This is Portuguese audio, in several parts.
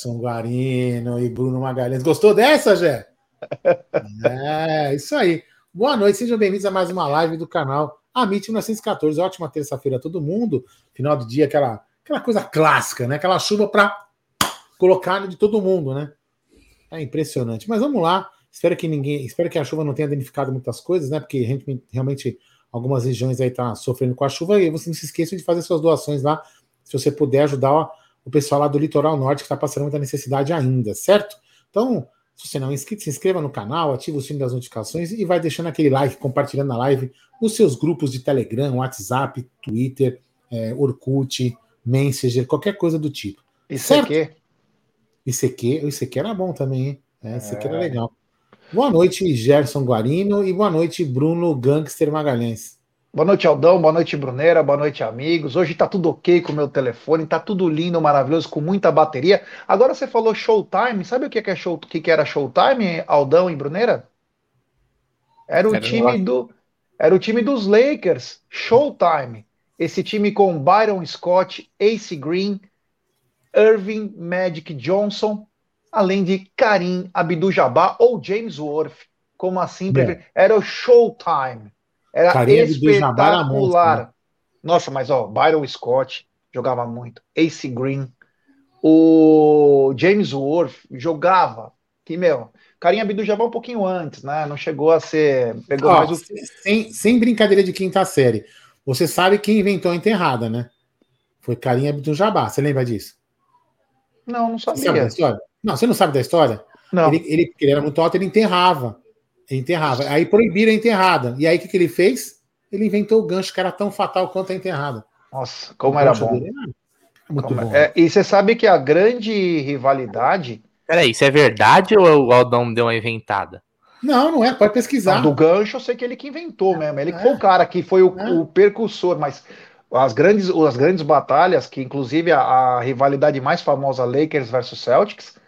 Gerson Guarino e Bruno Magalhães. Gostou dessa, Gé? É, isso aí. Boa noite, sejam bem-vindos a mais uma live do canal Amit 1914. Ótima terça-feira a todo mundo. Final do dia, aquela, aquela coisa clássica, né? Aquela chuva para colocar de todo mundo, né? É impressionante. Mas vamos lá. Espero que ninguém, espero que a chuva não tenha danificado muitas coisas, né? Porque a gente realmente algumas regiões aí tá sofrendo com a chuva e você não se esqueça de fazer suas doações lá, se você puder ajudar o pessoal lá do litoral norte que está passando muita necessidade ainda, certo? Então, se você não é inscrito, se inscreva no canal, ative o sino das notificações e vai deixando aquele like, compartilhando a live nos seus grupos de Telegram, WhatsApp, Twitter, é, Orkut, Messenger, qualquer coisa do tipo. ICQ? ICQ, o ICQ era bom também, hein? É, ICQ é. era legal. Boa noite, Gerson Guarino, e boa noite, Bruno Gangster Magalhães. Boa noite, Aldão. Boa noite, Bruneira. Boa noite, amigos. Hoje tá tudo ok com o meu telefone, tá tudo lindo, maravilhoso, com muita bateria. Agora você falou Showtime. Sabe o que, é show, que, era Showtime, Aldão e Bruneira? Era o era time do era o time dos Lakers, Showtime. Esse time com Byron Scott, Ace Green, Irving Magic Johnson, além de Karim Abdul-Jabbar ou James Worth, como assim, era o Showtime. Era Carinha espetacular. Né? Nossa, mas ó, Byron Scott jogava muito. Ace Green. O James Worth jogava. Que, meu, Carinha Abdu já vai um pouquinho antes, né? Não chegou a ser. Pegou mais o... sem, sem brincadeira de quinta série. Você sabe quem inventou a enterrada, né? Foi Carinha Abdul Jabá. Você lembra disso? Não, não sabia. Você não, você não sabe da história? Não. Ele, ele, ele era muito alto, ele enterrava. Enterrava. Aí proibiram a enterrada. E aí o que, que ele fez? Ele inventou o gancho, que era tão fatal quanto a enterrada. Nossa, como era bom. muito como bom. É, e você sabe que a grande rivalidade. Peraí, isso é verdade ou o Aldão deu uma inventada? Não, não é, pode pesquisar. Não, do gancho eu sei que ele que inventou mesmo. Ele é. que foi o cara que foi o, é. o percussor, mas as grandes, as grandes batalhas, que inclusive a, a, rivalidade mais famosa, Lakers versus Celtics,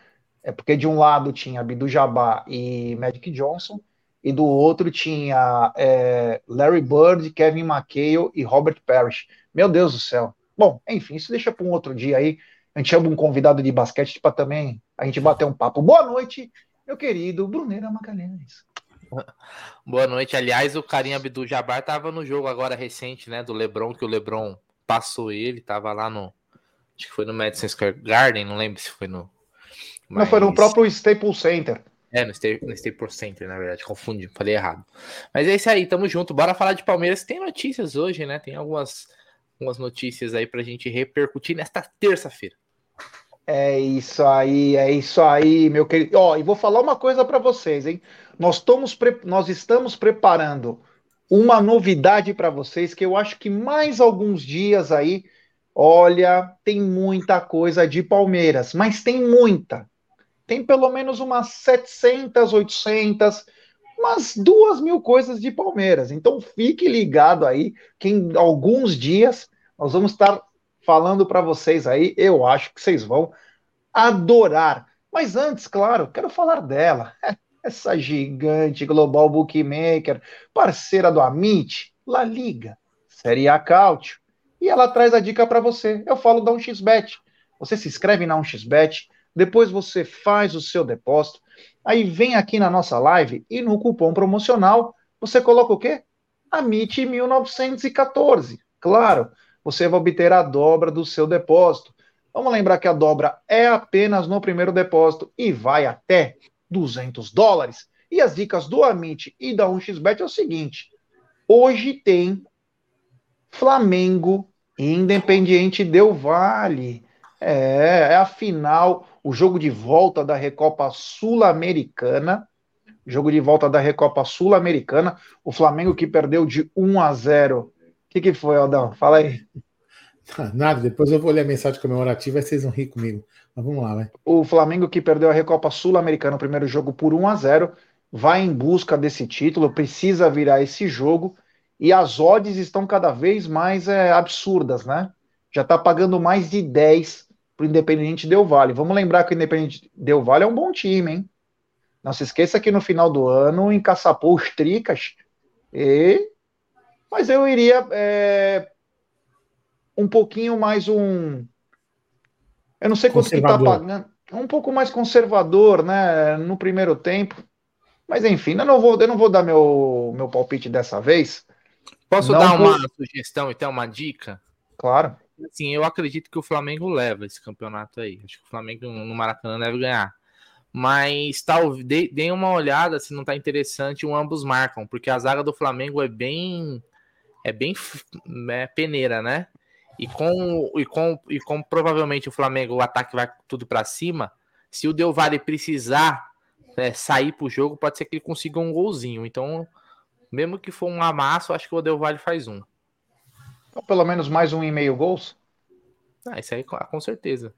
é porque de um lado tinha Abdul Jabbar e Magic Johnson, e do outro tinha é, Larry Bird, Kevin McHale e Robert Parrish. Meu Deus do céu. Bom, enfim, isso deixa para um outro dia aí. A gente chama um convidado de basquete para também a gente bater um papo. Boa noite, meu querido Bruneira Magalhães. Boa noite. Aliás, o Karim Abdul Jabbar estava no jogo agora recente, né, do LeBron, que o LeBron passou ele, estava lá no acho que foi no Madison Square Garden, não lembro se foi no Mas... Não foi no próprio Staples Center. É, no, no Staples Center, na verdade, confundi, falei errado. Mas é isso aí, tamo junto. Bora falar de Palmeiras. Tem notícias hoje, né? Tem algumas, algumas notícias aí pra gente repercutir nesta terça-feira. É isso aí, é isso aí, meu querido. Ó, e vou falar uma coisa para vocês, hein? Nós estamos, nós estamos preparando uma novidade para vocês que eu acho que mais alguns dias aí, olha, tem muita coisa de Palmeiras, mas tem muita tem pelo menos umas 700, 800, umas duas mil coisas de Palmeiras. Então fique ligado aí, que em alguns dias nós vamos estar falando para vocês aí. Eu acho que vocês vão adorar. Mas antes, claro, quero falar dela. Essa gigante global bookmaker, parceira do Amit, La Liga, Série A Cautio. E ela traz a dica para você. Eu falo da 1xBet. Você se inscreve na 1xBet, depois você faz o seu depósito, aí vem aqui na nossa live e no cupom promocional você coloca o quê? AMIT 1914. Claro, você vai obter a dobra do seu depósito. Vamos lembrar que a dobra é apenas no primeiro depósito e vai até 200 dólares. E as dicas do Amit e da 1xBet é o seguinte: hoje tem Flamengo e Independiente Del Vale. É, é a final o jogo de volta da Recopa Sul-Americana. Jogo de volta da Recopa Sul-Americana. O Flamengo que perdeu de 1 a 0. O que, que foi, Aldão? Fala aí. Nada, depois eu vou ler a mensagem comemorativa e vocês vão rir comigo. Mas vamos lá, vai. O Flamengo que perdeu a Recopa Sul-Americana, o primeiro jogo por 1 a 0 vai em busca desse título, precisa virar esse jogo, e as odds estão cada vez mais é, absurdas, né? Já está pagando mais de 10 para o Independente Del Vale. Vamos lembrar que o Independente Del Vale é um bom time, hein? Não se esqueça que no final do ano encaçapou os Tricas. E... Mas eu iria é... um pouquinho mais um Eu não sei quanto que tá pagando. Um pouco mais conservador, né? No primeiro tempo. Mas enfim, eu não vou, eu não vou dar meu, meu palpite dessa vez. Posso Não dar uma por- sugestão, então, uma dica? Claro. Assim, eu acredito que o Flamengo leva esse campeonato aí. Acho que o Flamengo no Maracanã deve ganhar. Mas talvez dê, dê uma olhada se não tá interessante o ambos marcam, porque a zaga do Flamengo é bem é bem é, peneira, né? E com e com e com provavelmente o Flamengo o ataque vai tudo para cima, se o Del Valle precisar é, sair pro jogo, pode ser que ele consiga um golzinho. Então, mesmo que for um amasso, acho que o Del Valle faz um. Então, pelo menos mais um e meio gols. Ah, isso aí com certeza.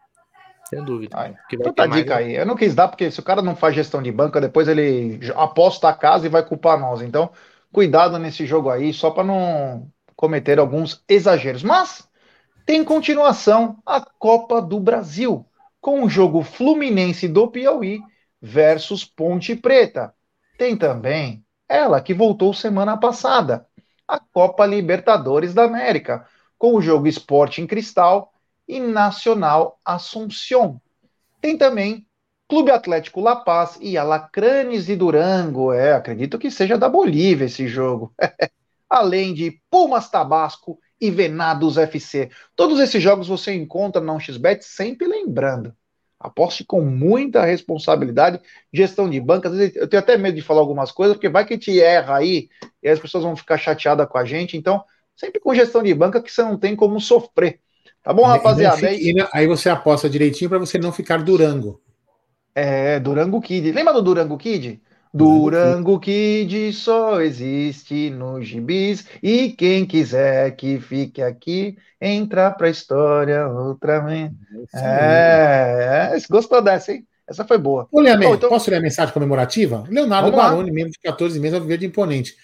Sem dúvida. Ai, Tanta ter mais dica aí. Eu não quis dar, porque se o cara não faz gestão de banca, depois ele aposta a casa e vai culpar nós. Então, cuidado nesse jogo aí, só para não cometer alguns exageros. Mas tem continuação a Copa do Brasil, com o jogo Fluminense do Piauí versus Ponte Preta. Tem também ela que voltou semana passada, a Copa Libertadores da América, com o jogo Sporting Cristal e Nacional Assunción. Tem também Clube Atlético La Paz e Alacranes de Durango. É, acredito que seja da Bolívia esse jogo. Além de Pumas Tabasco e Venados FC. Todos esses jogos você encontra na 1xBet, sempre lembrando. Aposte com muita responsabilidade, gestão de banca. Às vezes eu tenho até medo de falar algumas coisas, porque vai que te erra aí e as pessoas vão ficar chateadas com a gente. Então, sempre com gestão de banca que você não tem como sofrer. Tá bom, E rapaziada? fique- É e não- aí você aposta direitinho para você não ficar durango. É, Durango Kid. Lembra do Durango Kid? Durango Kid só existe nos gibis e quem quiser que fique aqui, entra pra história outra vez. É, é, gostou dessa, hein? Essa foi boa. Vou ler Bom, então- Posso ler a mensagem comemorativa? Leonardo Vamos lá. Baroni, membro de 14 meses, Alviverde Imponente.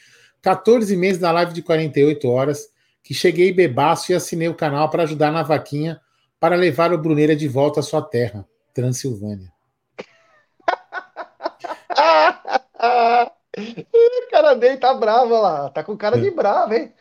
14 meses da live de 48 horas, que cheguei bebaço e assinei o canal para ajudar na vaquinha para levar o Bruneira de volta à sua terra, Transilvânia. o cara dele tá bravo olha lá, tá com cara É. de bravo, hein?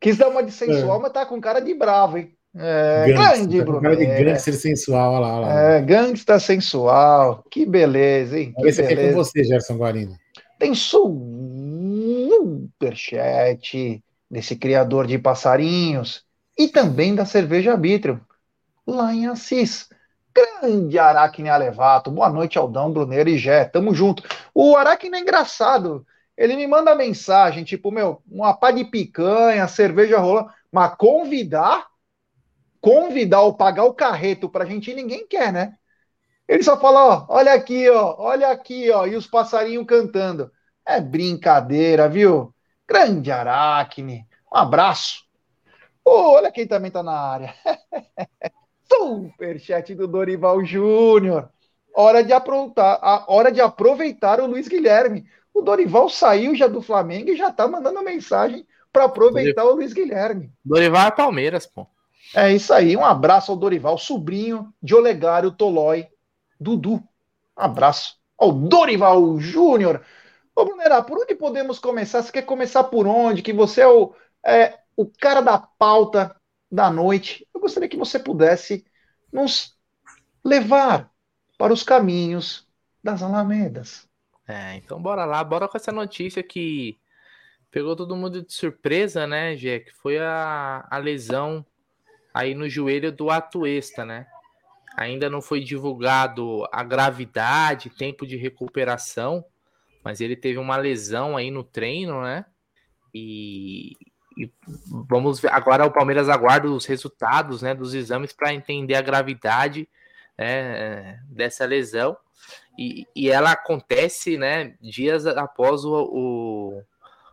Quis dar uma de sensual, mas tá com cara de bravo, hein? É, Gangster, grande, tá com cara de Bruneira. gangster sensual, olha lá. Olha lá. É, gangsta sensual. Que beleza, hein? Olha Que esse aqui é com beleza. você, Gerson Guarino. Tem superchat desse criador de passarinhos e também da cerveja Arbitrium, lá em Assis. Grande Aracne Alevato. Boa noite, Aldão, Bruneiro e Gé. Tamo junto. O Aracne é engraçado. Ele me manda mensagem, tipo, meu, uma pá de picanha, cerveja rolando, mas convidar, convidar ou pagar o carreto pra gente ninguém quer, né? Ele só fala, ó, olha aqui, ó, olha aqui, ó, e os passarinhos cantando. É brincadeira, viu? Grande Aracne. Um abraço. Ô, olha quem também tá na área. Superchat do Dorival Júnior. Hora de aprontar, a hora de aproveitar o Luiz Guilherme. O Dorival saiu já do Flamengo e já tá mandando mensagem para aproveitar o Luiz Guilherme. Dorival é Palmeiras, pô. É isso aí. Um abraço ao Dorival, sobrinho de Olegário Tolói, Dudu. Um abraço ao Dorival Júnior. Ô, Brunera, por onde podemos começar? Você quer começar por onde? Que você é o, é o cara da pauta da noite. Gostaria que você pudesse nos levar para os caminhos das Alamedas. É, então bora lá, bora com essa notícia que pegou todo mundo de surpresa, né, Gê? Que foi a, a lesão aí no joelho do Atuesta, né? Ainda não foi divulgado a gravidade, tempo de recuperação, mas ele teve uma lesão aí no treino, né? E, e vamos ver. Agora o Palmeiras aguarda os resultados, né, dos exames para entender a gravidade né, dessa lesão. E, e ela acontece, né, dias após o, o,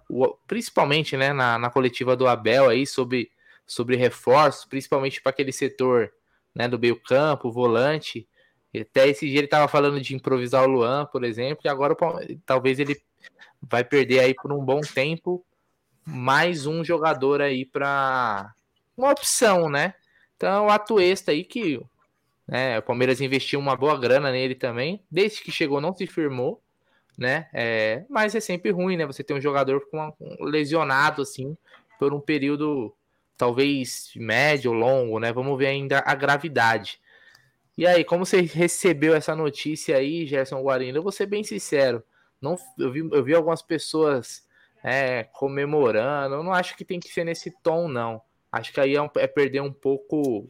o principalmente, né, na, na coletiva do Abel aí sobre sobre reforços, principalmente para aquele setor, né, do meio campo, volante. Até esse dia ele estava falando de improvisar o Luan, por exemplo, e agora talvez ele vai perder aí por um bom tempo mais um jogador aí para uma opção, né? Então o Atuesta aí que né, o Palmeiras investiu uma boa grana nele também, desde que chegou não se firmou, né? É, mas é sempre ruim, né? Você ter um jogador com uma- um lesionado assim por um período talvez médio longo, né? Vamos ver ainda a gravidade. E aí, como você recebeu essa notícia aí, Gerson Guarino? Eu vou ser bem sincero. Não, eu, vi, eu vi algumas pessoas é, comemorando. Eu não acho que tem que ser nesse tom, não. Acho que aí é, um, é perder um pouco.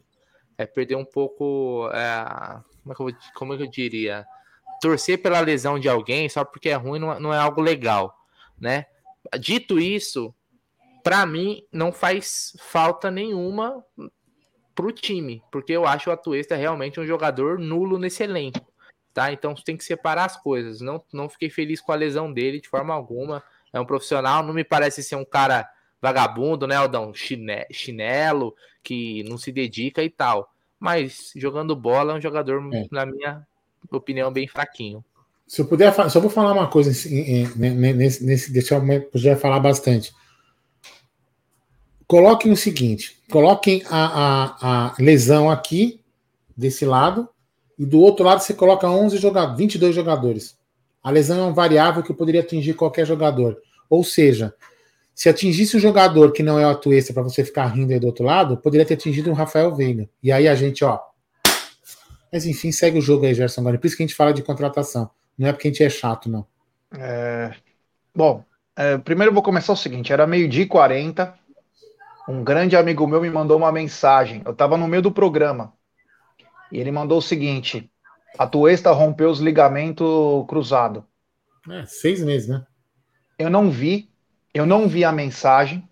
É perder um pouco. É, como, é que eu, como é que eu diria? Torcer pela lesão de alguém só porque é ruim não, não é algo legal, né? Dito isso, para mim não faz falta nenhuma pro time, porque eu acho o Atuesta realmente um jogador nulo nesse elenco, tá? Então tem que separar as coisas. Não, não fiquei feliz com a lesão dele de forma alguma. É um profissional, não me parece ser um cara vagabundo, né, Aldão? Chine, chinelo, que não se dedica e tal. Mas jogando bola é um jogador, é. na minha opinião, bem fraquinho. Se eu puder, só vou falar uma coisa nesse, nesse deixa eu já falar bastante. Coloquem o seguinte: coloquem a, a, a, lesão aqui, desse lado, e do outro lado você coloca 11 jogadores, 22 jogadores. A lesão é um variável que poderia atingir qualquer jogador. Ou seja, se atingisse um jogador que não é o Atuesta para você ficar rindo aí do outro lado, poderia ter atingido um Rafael Veiga. E aí a gente, ó. Mas enfim, segue o jogo aí, Gerson. Agora, por isso que a gente fala de contratação. Não é porque a gente é chato, não. É... Bom, é, primeiro eu vou começar o seguinte: era meio-dia e 40. Um grande amigo meu me mandou uma mensagem. Eu estava no meio do programa. E ele mandou o seguinte: a Tuesta rompeu os ligamentos cruzado. É, seis meses, né? Eu não vi, eu não vi a mensagem.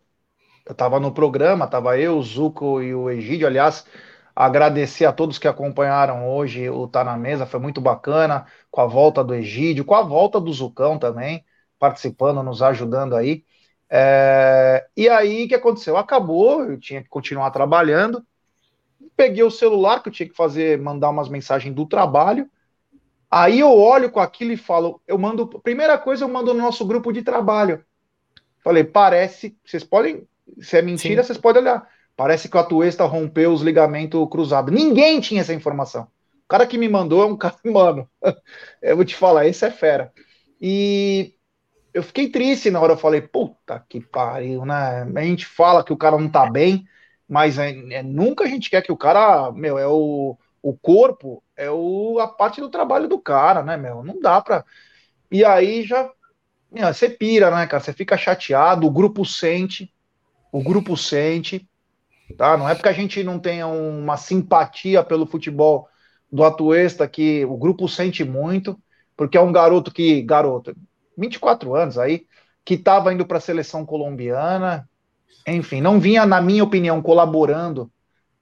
Eu estava no programa, estava eu, o Zuco e o Egídio. Aliás, agradecer a todos que acompanharam hoje o Tá na Mesa, foi muito bacana, com a volta do Egídio, com a volta do Zucão também, participando, nos ajudando aí. É... E aí, o que aconteceu? Acabou, eu tinha que continuar trabalhando. Peguei o celular, que eu tinha que fazer, mandar umas mensagens do trabalho. Aí eu olho com aquilo e falo, eu mando, primeira coisa eu mando no nosso grupo de trabalho. Falei, parece, vocês podem, se é mentira, Sim. vocês podem olhar. Parece que o Atuesta rompeu os ligamentos cruzados. Ninguém tinha essa informação. O cara que me mandou é um cara, mano, eu vou te falar, esse é fera. E eu fiquei triste na hora, eu falei, puta que pariu, né? A gente fala que o cara não tá bem, mas é, é, nunca a gente quer que o cara, meu, é o, o corpo é o, a parte do trabalho do cara, né, meu? Não dá pra. E aí já. Meu, você pira, né, cara? Você fica chateado, o grupo sente, o grupo sente, tá? Não é porque a gente não tenha uma simpatia pelo futebol do Atuesta que o grupo sente muito, porque é um garoto que. Garoto, 24 anos aí, que estava indo para a seleção colombiana, enfim, não vinha, na minha opinião, colaborando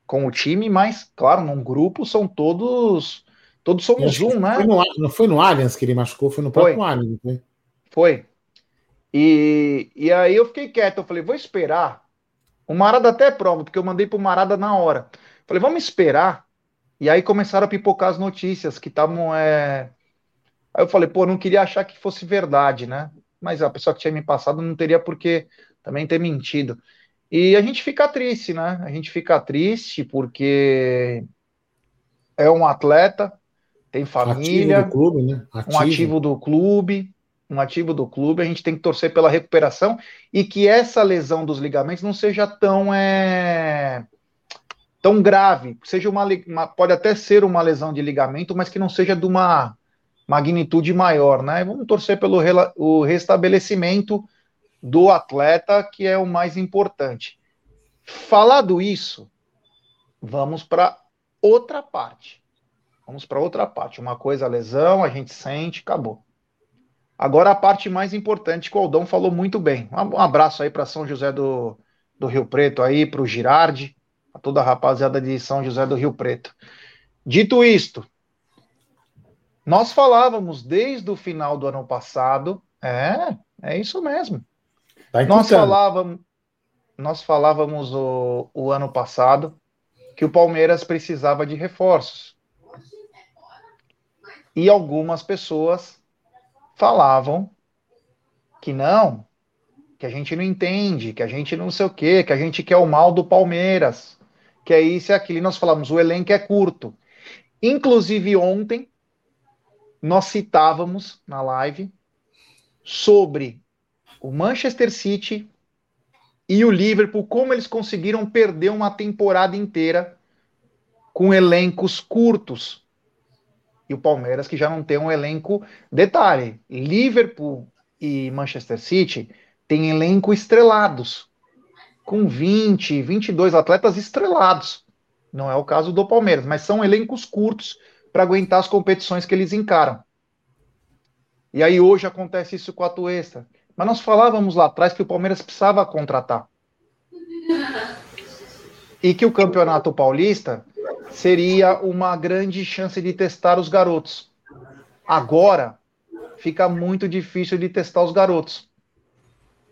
com o time, mas, claro, num grupo são todos. Todos somos um, né? Foi no, não foi no Allianz que ele machucou, foi no próprio foi. Allianz. Foi. foi. E, e aí eu fiquei quieto, eu falei, vou esperar. O Marada até é prova, porque eu mandei pro Marada na hora. Falei, vamos esperar. E aí começaram a pipocar as notícias que estavam. É... Aí eu falei, pô, não queria achar que fosse verdade, né? Mas a pessoa que tinha me passado não teria por que também ter mentido. E a gente fica triste, né? A gente fica triste porque é um atleta, tem família, ativo clube, né? ativo. um ativo do clube, um ativo do clube. A gente tem que torcer pela recuperação e que essa lesão dos ligamentos não seja tão é, tão grave, seja uma, uma, pode até ser uma lesão de ligamento, mas que não seja de uma magnitude maior, né? Vamos torcer pelo o restabelecimento do atleta, que é o mais importante. Falado isso, vamos para outra parte. Vamos para outra parte. Uma coisa a lesão, a gente sente, acabou. Agora a parte mais importante que o Aldão falou muito bem. Um abraço aí para São José do, do Rio Preto aí, para o Girardi, a toda a rapaziada de São José do Rio Preto. Dito isto, nós falávamos desde o final do ano passado, é, é isso mesmo. Tá nós falávamos, nós falávamos o, o ano passado que o Palmeiras precisava de reforços. E algumas pessoas falavam que não, que a gente não entende, que a gente não sei o quê, que a gente quer o mal do Palmeiras, que é isso e aquilo. E nós falamos, o elenco é curto. Inclusive ontem, nós citávamos na live sobre o Manchester City e o Liverpool, como eles conseguiram perder uma temporada inteira com elencos curtos. E o Palmeiras que já não tem um elenco. Detalhe: Liverpool e Manchester City têm elenco estrelados, com 20, 22 atletas estrelados. Não é o caso do Palmeiras, mas são elencos curtos para aguentar as competições que eles encaram. E aí hoje acontece isso com a Tuesta. Mas nós falávamos lá atrás que o Palmeiras precisava contratar. E que o Campeonato Paulista seria uma grande chance de testar os garotos. Agora fica muito difícil de testar os garotos.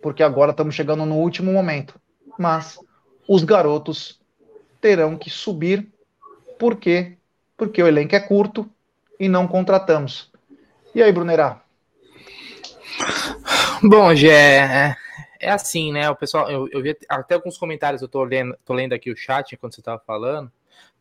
Porque agora estamos chegando no último momento. Mas os garotos terão que subir. Por quê? Porque o elenco é curto e não contratamos. E aí, Brunerá? Bom, Gé, é, é assim, né? O pessoal, eu, eu vi até alguns comentários, eu tô lendo, tô lendo aqui o chat enquanto você estava falando,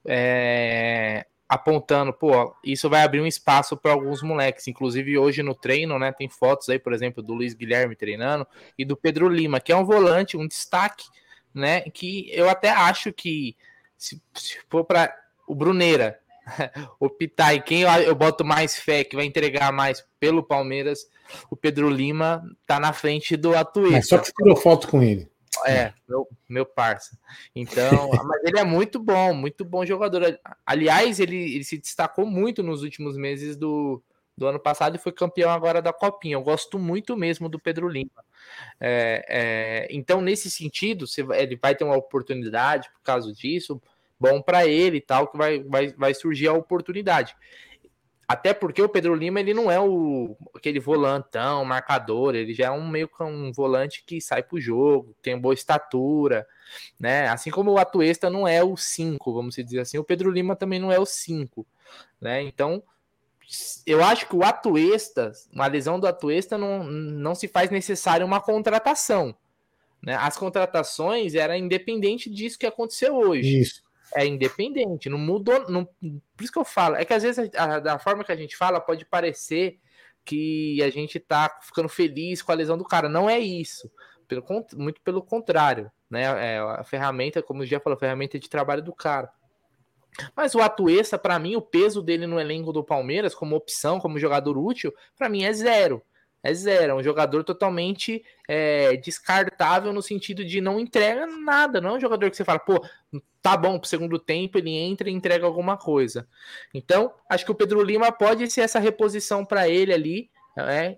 é, apontando, pô, isso vai abrir um espaço para alguns moleques. Inclusive, hoje no treino, né? Tem fotos aí, por exemplo, do Luiz Guilherme treinando e do Pedro Lima, que é um volante, um destaque, né? Que eu até acho que se, se for para o Bruneira, o Pitai, quem eu, eu boto mais fé que vai entregar mais pelo Palmeiras, o Pedro Lima tá na frente do Atuesta. Mas só que tirou foto com ele. É, meu, meu parça. Então, mas ele é muito bom, muito bom jogador. Aliás, ele, ele se destacou muito nos últimos meses do, do ano passado e foi campeão agora da Copinha. Eu gosto muito mesmo do Pedro Lima. É, é, então, nesse sentido, ele vai ter uma oportunidade por causa disso, bom para ele e tal, que vai, vai, vai surgir a oportunidade. Até porque o Pedro Lima ele não é o aquele volantão, marcador, ele já é um meio que um volante que sai pro jogo, tem boa estatura, né? Assim como o Atuesta não é o 5, vamos dizer assim, o Pedro Lima também não é o 5, né? Então, eu acho que o Atuesta, uma lesão do Atuesta não, não se faz necessário uma contratação, né? As contratações era independente disso que aconteceu hoje. Isso é independente, não mudou. Não, por isso que eu falo, é que às vezes a, da forma que a gente fala pode parecer que a gente tá ficando feliz com a lesão do cara. Não é isso. Pelo, muito pelo contrário. Né? É, a ferramenta, como o já falou, a ferramenta de trabalho do cara. Mas o Atuesta, para mim, o peso dele no elenco do Palmeiras, como opção, como jogador útil, para mim é zero. É zero, é um jogador totalmente é, descartável no sentido de não entrega nada, não é um jogador que você fala, pô, tá bom pro segundo tempo, ele entra e entrega alguma coisa. Então, acho que o Pedro Lima pode ser essa reposição para ele ali, né,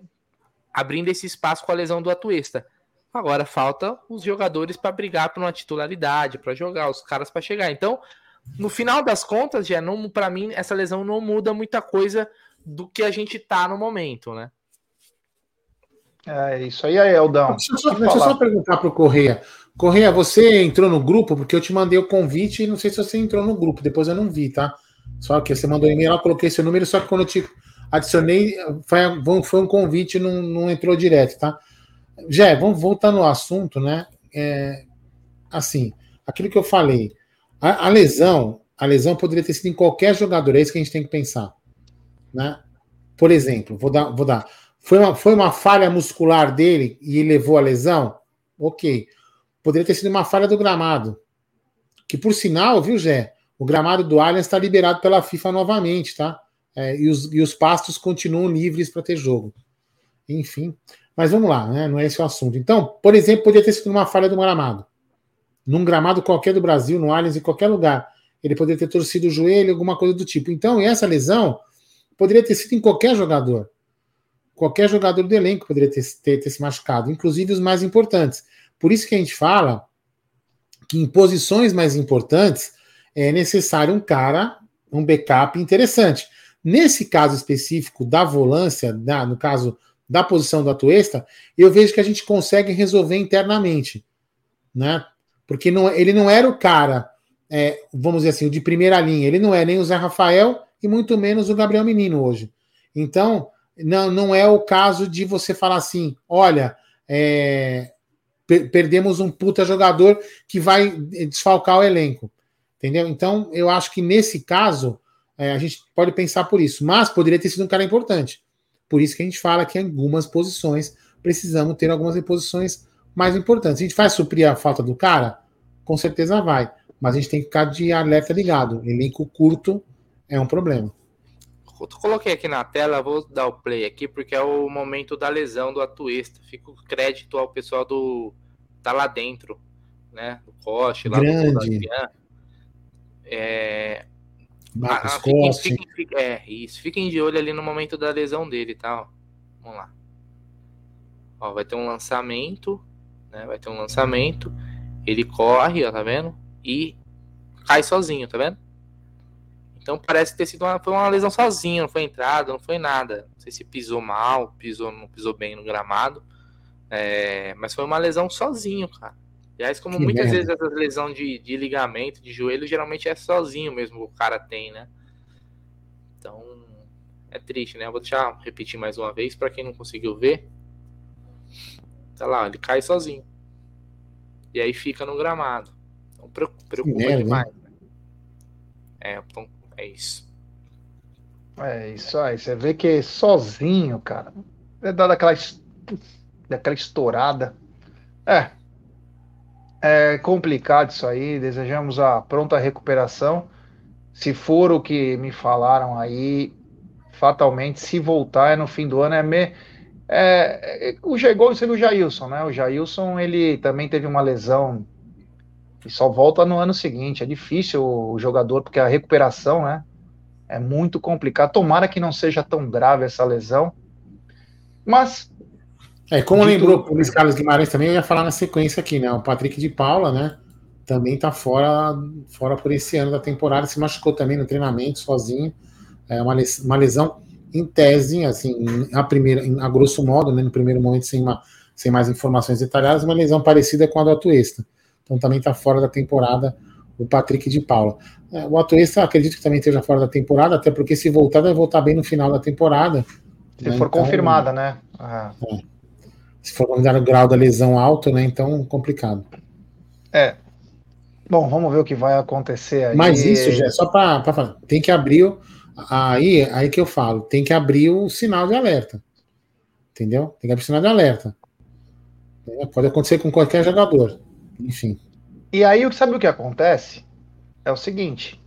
abrindo esse espaço com a lesão do Atuesta. Agora falta os jogadores para brigar por uma titularidade, para jogar, os caras para chegar. Então, no final das contas, já não para mim essa lesão não muda muita coisa do que a gente tá no momento, né? É isso aí, Eldão. Deixa eu só, deixa eu só perguntar para o Correia. Correia, você entrou no grupo porque eu te mandei o convite e não sei se você entrou no grupo, depois eu não vi, tá? Só que você mandou um e-mail, eu coloquei seu número, só que quando eu te adicionei, foi, foi um convite e não, não entrou direto, tá? Jé, vamos voltar no assunto, né? É, assim, aquilo que eu falei, a, a, lesão, a lesão poderia ter sido em qualquer jogador, é isso que a gente tem que pensar, né? Por exemplo, vou dar, vou dar foi uma, foi uma falha muscular dele e levou a lesão? Ok. Poderia ter sido uma falha do gramado. Que por sinal, viu, Gé? O gramado do Allianz está liberado pela FIFA novamente, tá? É, e, os, e os pastos continuam livres para ter jogo. Enfim. Mas vamos lá, né? Não é esse o assunto. Então, por exemplo, poderia ter sido uma falha do gramado. Num gramado qualquer do Brasil, no Allianz, em qualquer lugar. Ele poderia ter torcido o joelho, alguma coisa do tipo. Então, essa lesão poderia ter sido em qualquer jogador qualquer jogador do elenco poderia ter, ter, ter, se machucado, inclusive os mais importantes. Por isso que a gente fala que em posições mais importantes é necessário um cara, um backup interessante. Nesse caso específico da volância, da, no caso da posição do Atuesta, eu vejo que a gente consegue resolver internamente, né? Porque não, ele não era o cara, é, vamos dizer assim, de primeira linha. Ele não é nem o Zé Rafael e muito menos o Gabriel Menino hoje. Então, não, não é o caso de você falar assim: olha, é, per perdemos um puta jogador que vai desfalcar o elenco. Entendeu? Então, eu acho que nesse caso, é, a gente pode pensar por isso. Mas poderia ter sido um cara importante. Por isso que a gente fala que em algumas posições precisamos ter algumas posições mais importantes. A gente vai suprir a falta do cara? Com certeza vai. Mas a gente tem que ficar de alerta ligado. Elenco curto é um problema. Coloquei aqui na tela, vou dar o play aqui, porque é o momento da lesão do Atuesta. Fica o crédito ao pessoal do. tá lá dentro, né? Do Coste, lá Grande. do É. Marcos ah, fiquem, fiquem- fiquem- é, isso. Fiquem de olho ali no momento da lesão dele, tá? Ó, Vamos lá. Ó, vai ter um lançamento, né? Vai ter um lançamento. Ele corre, ó, tá vendo? E cai sozinho, tá vendo? Então parece ter sido uma, foi uma lesão sozinho, não foi entrada, não foi nada. Não sei se pisou mal, pisou, não pisou bem no gramado. É, mas foi uma lesão sozinho, cara. Aliás, como Que muitas merda. vezes essa lesão de, de ligamento, de joelho, geralmente é sozinho mesmo que o cara tem, né? Então, é triste, né? Eu vou deixar repetir mais uma vez para quem não conseguiu ver. Tá lá, ele cai sozinho. E aí fica no gramado. Então preocupa, preocupa merda, demais. né? É, então, é isso. É isso aí. Você vê que sozinho, cara. É dado aquela, daquela estourada. É. É complicado isso aí. Desejamos a pronta recuperação. Se for o que me falaram aí, fatalmente, se voltar é no fim do ano, é, me, é, é o você viu o Jailson, né? O Jailson, ele também teve uma lesão e só volta no ano seguinte. É difícil o jogador, porque a recuperação, né? É muito complicado. Tomara que não seja tão grave essa lesão. Mas, É, como lembrou o Luiz Carlos Guimarães também, eu ia falar na sequência aqui, né? O Patrick de Paula, né? Também tá fora, fora por esse ano da temporada, se machucou também no treinamento sozinho. É uma, les- uma lesão em tese, assim, a primeira, a grosso modo, né? No primeiro momento, sem, uma, sem mais informações detalhadas, uma lesão parecida com a do Atuesta. Então também tá fora da temporada o Patrick de Paula. É, o Atuesta acredito que também esteja fora da temporada, até porque se voltar, vai voltar bem no final da temporada. se né? for Então, confirmada, né? Ah, se for considerado o grau da lesão alto, né? Então, complicado. é. Bom, vamos ver o que vai acontecer aí. Mas isso, já só para falar, tem que abrir. Aí, aí que eu falo, tem que abrir o sinal de alerta. Entendeu? Tem que abrir o sinal de alerta. É, Pode acontecer com qualquer jogador. Enfim. E aí, sabe o que acontece? É o seguinte: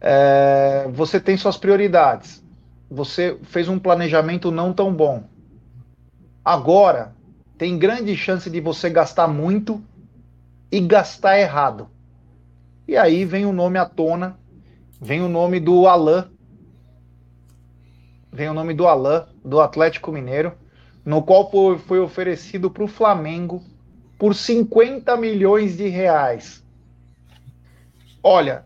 é, você tem suas prioridades. Você fez um planejamento não tão bom. Agora, tem grande chance de você gastar muito e gastar errado. E aí vem o nome à tona, vem o nome do Alain, vem o nome do Alain, do Atlético Mineiro, no qual foi, oferecido para o Flamengo por 50 milhões de reais. Olha,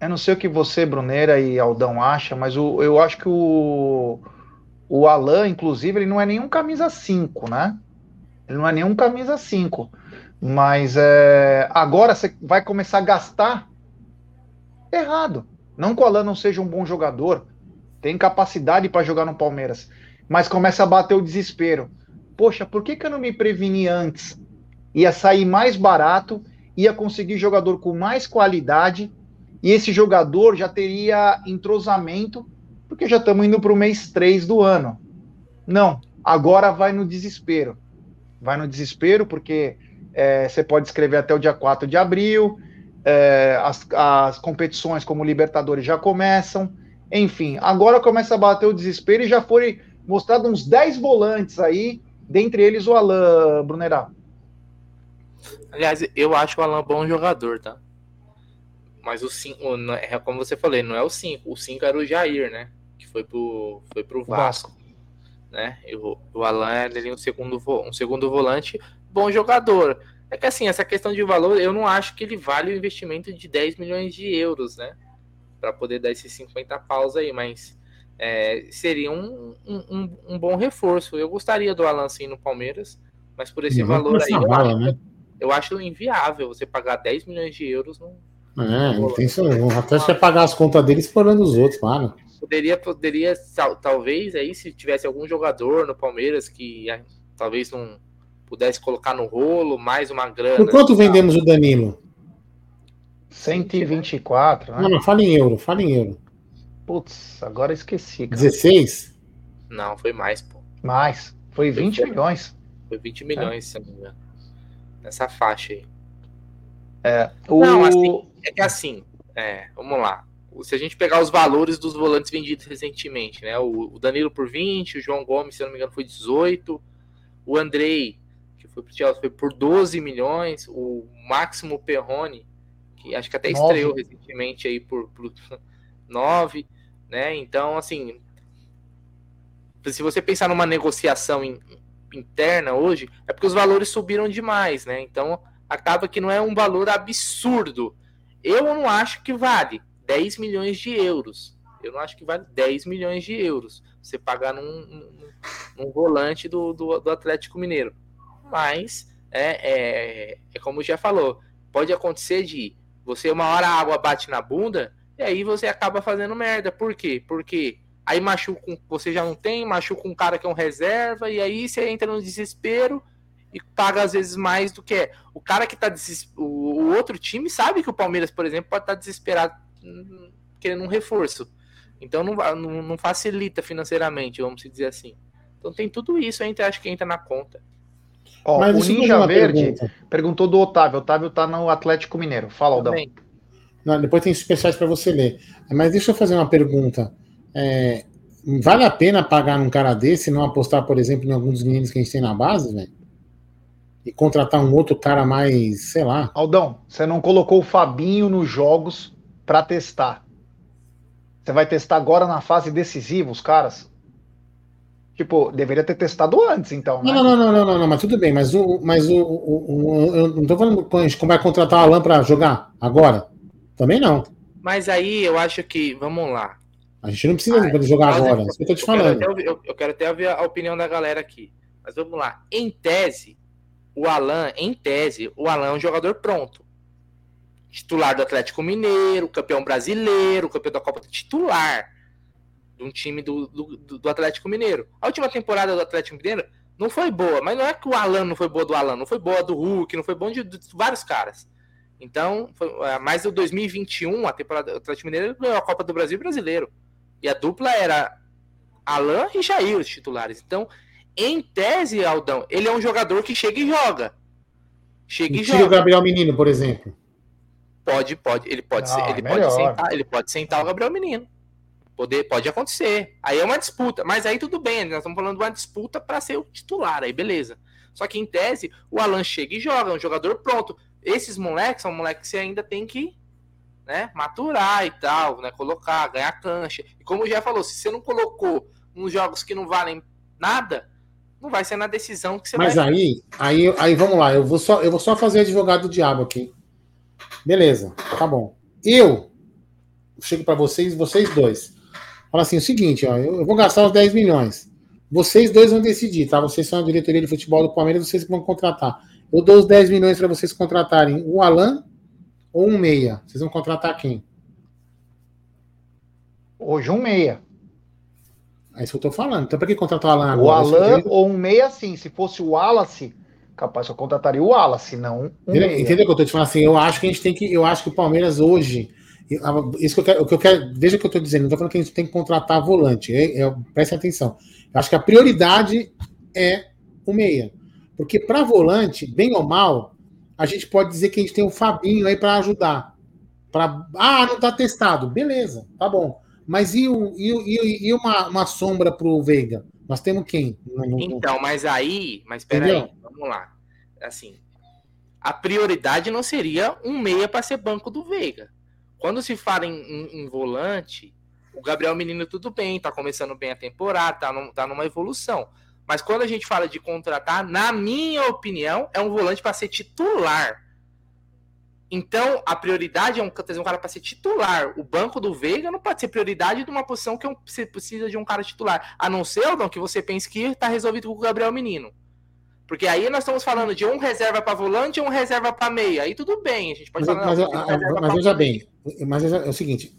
eu não sei o que você, Bruneira e Aldão acha, mas o, eu acho que o, o Alan, inclusive, ele não é nenhum camisa 5, né? Ele não é nenhum camisa 5. Mas é, agora você vai começar a gastar errado. Não que o Alan não seja um bom jogador, tem capacidade para jogar no Palmeiras, mas começa a bater o desespero. Poxa, por que, que eu não me preveni antes? Ia sair mais barato, ia conseguir jogador com mais qualidade, e esse jogador já teria entrosamento, porque já estamos indo para o mês 3 do ano. Não, agora vai no desespero. Vai no desespero, porque é, você pode escrever até o dia 4 de abril, é, as, as competições como Libertadores já começam, enfim, agora começa a bater o desespero e já foram mostrados uns 10 volantes aí, dentre eles o Alain Brunerá. Aliás, eu acho o Alan bom jogador, tá? Mas o 5, é como você falou, ele não é o 5. O 5 era o Jair, né? Que foi pro, foi pro Vasco. Né? E o, o Alan ele é um segundo, um segundo volante, bom jogador. É que assim, essa questão de valor, eu não acho que ele vale o investimento de 10 milhões de euros, né? Para poder dar esses 50 paus aí, mas é, seria um, um, um- bom reforço. Eu gostaria do Alan sim no Palmeiras, mas por esse valor aí, bala, né? Eu acho inviável você pagar 10 milhões de euros. Não, É, não tem isso. não. Até você pagar as contas dele explorando os outros, claro. poderia, poderia tal- talvez aí se tivesse algum jogador no Palmeiras que talvez não pudesse colocar no rolo mais uma grana. Por quanto vendemos o Danilo? 124, Não, né? não, fala em euro, fala em euro. Putz, agora esqueci, cara. 16? Não, foi mais, pô. Mais. Foi 20 Foi. milhões. Foi 20 milhões, se eu não me engano. Nessa faixa aí. O... Não, assim- É que assim, é, vamos lá. se a gente pegar os valores dos volantes vendidos recentemente, né? O, o Danilo por 20, o João Gomes, se eu não me engano, foi 18, o Andrei, que foi pro Chelsea, foi por 12 milhões, o Máximo Perrone, que acho que até 9. estreou recentemente aí por, por 9, né? Então, assim, se você pensar numa negociação in, interna hoje, é porque os valores subiram demais, né? Então, acaba que não é um valor absurdo. Eu não acho que vale 10 milhões de euros. Eu não acho que vale 10 milhões de euros você pagar num, num, num volante do, do, do, Atlético Mineiro. Mas é, é, é como já falou, pode acontecer de você uma hora a água bate na bunda e aí você acaba fazendo merda. Por quê? Porque aí machuca, você já não tem, machuca um cara que é um reserva, e aí você entra no desespero e paga às vezes mais do que é. O cara que tá desesper... o, outro time sabe que o Palmeiras, por exemplo, pode estar tá desesperado hum, querendo um reforço. Então não, não, não, facilita financeiramente, vamos dizer assim. Então tem tudo isso, a gente acha que entra na conta. Ó, Mas o Ninja Verde pergunta. perguntou do Otávio. O Otávio tá no Atlético Mineiro. Fala, Aldão. Não, depois tem superchat para você ler. Mas deixa eu fazer uma pergunta. É, vale a pena pagar num cara desse e não apostar, por exemplo, em alguns meninos que a gente tem na base, velho? E contratar um outro cara mais, sei lá. Aldão, você não colocou o Fabinho nos jogos para testar. Você vai testar agora na fase decisiva, os caras? Tipo, deveria ter testado antes, então. Né? Não, não, não, não, não, não, mas tudo bem. Mas o, mas o, o, o eu não tô falando que a gente vai contratar o Alan para jogar agora. Também não. Mas aí eu acho que, vamos lá. A gente não precisa ah, jogar agora, é isso que eu tô te falando. Quero eu, eu, quero até ouvir a opinião da galera aqui. Mas vamos lá. Em tese, o Alan, em tese, o Alan é um jogador pronto. Titular do Atlético Mineiro, campeão brasileiro, campeão da Copa titular de um time do, do, do, Atlético Mineiro. A última temporada do Atlético Mineiro não foi boa, mas não é que o Alan não foi boa do Alan, não foi boa do Hulk, não foi bom de, de vários caras. Então, foi, é, mais o 2021, a temporada do Atlético Mineiro ganhou a Copa do Brasil brasileiro. E a dupla era Alain e Jair, os titulares. Então, em tese, Aldão, ele é um jogador que chega e joga. Chega e, e joga. o Gabriel Menino, por exemplo. Pode, pode. Ele pode, ah, ser, ele pode sentar, ele pode sentar o Gabriel Menino. Poder, pode acontecer. Aí é uma disputa, mas aí tudo bem, nós estamos falando de uma disputa para ser o titular, aí beleza. Só que em tese, o Alan chega e joga, é um jogador pronto. Esses moleques são moleques que você ainda tem que né, maturar e tal, né, colocar, ganhar cancha. E como já falou, se você não colocou uns jogos que não valem nada, não vai ser na decisão que você Mas vai. Mas aí, aí, aí vamos lá, eu vou só, eu vou só fazer advogado do diabo aqui. Beleza, tá bom. Eu chego para vocês, vocês dois. Fala assim, o seguinte, ó, eu, eu vou gastar os 10 milhões. Vocês dois vão decidir, tá? Vocês são a diretoria de futebol do Palmeiras, vocês vão contratar. Eu dou os 10 milhões para vocês contratarem o Alan ou um meia? Vocês vão contratar quem? Hoje um meia. É isso que eu tô falando. Então, para que contratar o Alan agora? O Alan ou um meia, sim. Se fosse o Wallace, capaz eu contrataria o Wallace, não um Entendeu. Entendeu que eu tô te falando? Assim, eu acho que a gente tem que. Eu acho que o Palmeiras hoje. Isso que eu quero, o que eu quero. Veja o que eu tô dizendo. Não tô falando que a gente tem que contratar volante. É, é, preste atenção. Eu acho que a prioridade é o meia. Porque para volante, bem ou mal, a gente pode dizer que a gente tem o Fabinho aí para ajudar. Pra, ah, não está testado. Beleza, tá bom. Mas e, o, e, e uma, uma sombra para o Veiga? Nós temos quem? Então, mas aí, mas peraí, vamos lá. Assim, a prioridade não seria um meia para ser banco do Veiga. Quando se fala em, em, em, volante, o Gabriel Menino tudo bem, tá começando bem a temporada, tá, num, tá numa evolução. Mas quando a gente fala de contratar, na minha opinião, é um volante para ser titular. Então, a prioridade é um, trazer um cara para ser titular. O banco do Veiga não pode ser prioridade de uma posição que você precisa de um cara titular. A não ser, Aldão, que você pense que está resolvido com o Gabriel Menino. Porque aí nós estamos falando de um reserva para volante e um reserva para meia. Aí tudo bem, a gente pode mas, falar. Mas, não, mas, mas veja bem, mas é o seguinte,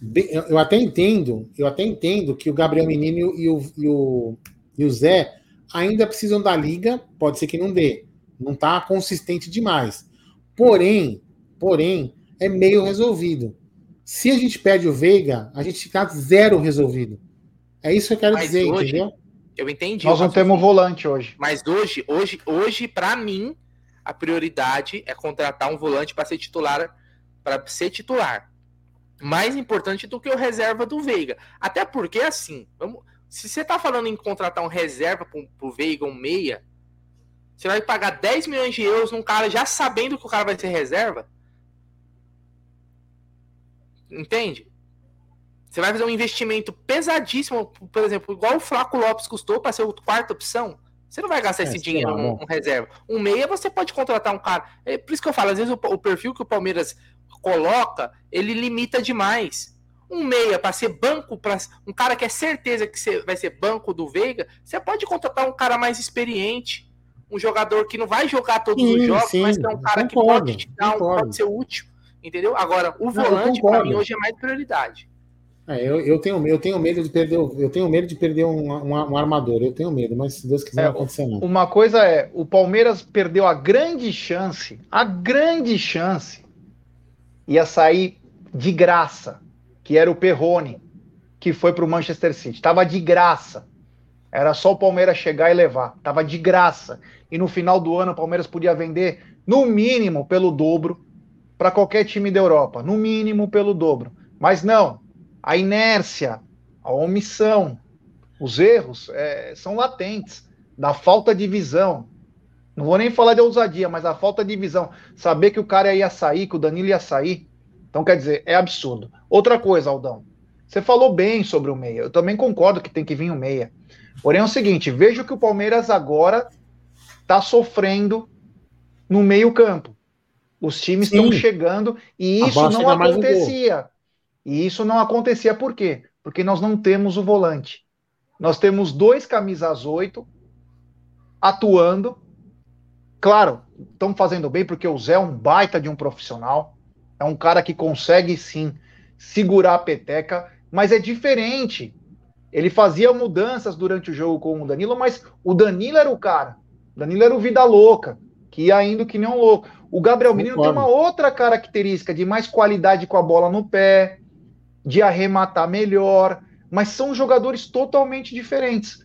eu até entendo, eu até entendo que o Gabriel Menino e o, e o, e o Zé ainda precisam da liga, pode ser que não dê. Não está consistente demais. Porém, porém, é meio resolvido. Se a gente perde o Veiga, a gente fica zero resolvido. É isso que eu quero Mas dizer, hoje, entendeu? Eu entendi. Nós não temos volante hoje. Mas hoje, hoje, hoje, para mim, a prioridade é contratar um volante para ser titular, para ser titular. mais importante do que o reserva do Veiga. Até porque, assim, vamos, se você tá falando em contratar um reserva pro, pro Veiga, um meia, você vai pagar 10 milhões de euros num cara já sabendo que o cara vai ser reserva? Entende? Você vai fazer um investimento pesadíssimo, por exemplo, igual o Flaco Lopes custou para ser a quarta opção. Você não vai gastar é, esse dinheiro um, um, reserva. Um meia você pode contratar um cara. É por isso que eu falo, às vezes o, o perfil que o Palmeiras coloca, ele limita demais. Um meia para ser banco, para um cara que é certeza que vai ser banco do Veiga, você pode contratar um cara mais experiente, um jogador que não vai jogar todos sim, os jogos, sim, mas que é um cara concordo, que pode te dar, um, pode ser útil, entendeu? Agora, o volante para mim hoje é mais prioridade. É, eu, eu, tenho, eu tenho medo de perder, eu tenho medo de perder um, um, um armador, eu tenho medo, mas se Deus quiser é, não acontecer não. Uma coisa é, o Palmeiras perdeu a grande chance, a grande chance ia sair de graça, que era o Perrone, que foi para o Manchester City. Tava de graça. Era só o Palmeiras chegar e levar. Tava de graça. E no final do ano o Palmeiras podia vender no mínimo pelo dobro para qualquer time da Europa, no mínimo pelo dobro. Mas não, a inércia, a omissão, os erros é, são latentes, da falta de visão. Não vou nem falar de ousadia, mas a falta de visão. Saber que o cara ia sair, que o Danilo ia sair. Então, quer dizer, é absurdo. Outra coisa, Aldão. Você falou bem sobre o meia. Eu também concordo que tem que vir o meia. Porém, é o seguinte: vejo que o Palmeiras agora está sofrendo no meio-campo. Os times estão chegando e isso não acontecia. E isso não acontecia por quê? Porque nós não temos o volante. Nós temos dois camisas oito atuando. Claro, estão fazendo bem porque o Zé é um baita de um profissional. É um cara que consegue sim segurar a peteca, mas é diferente. Ele fazia mudanças durante o jogo com o Danilo, mas o Danilo era o cara. O Danilo era o vida louca, que ia indo que nem um louco. O Gabriel Menino tem uma outra característica de mais qualidade com a bola no pé, de arrematar melhor, mas são jogadores totalmente diferentes.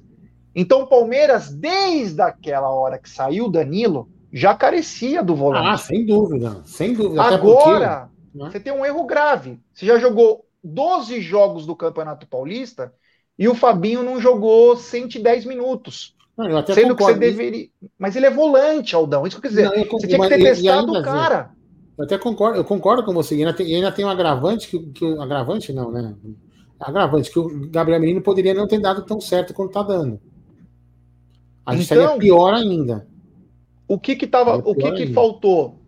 Então o Palmeiras, desde aquela hora que saiu o Danilo, já carecia do volante. Ah, sem dúvida, sem dúvida. Agora, porque, né? você tem um erro grave. Você já jogou 12 jogos do Campeonato Paulista e o Fabinho não jogou 110 minutos. Não, sendo concordo. que você deveria. Mas ele é volante, Aldão. Isso que eu quer dizer. Não, eu, você tinha que ter testado o cara. Eu até concordo, eu concordo com você. E ainda tem, ainda tem um agravante que, que agravante não, né? Agravante que o Gabriel Menino poderia não ter dado tão certo quanto está dando. A gente então, estaria pior ainda. O que que tava, o que que faltou?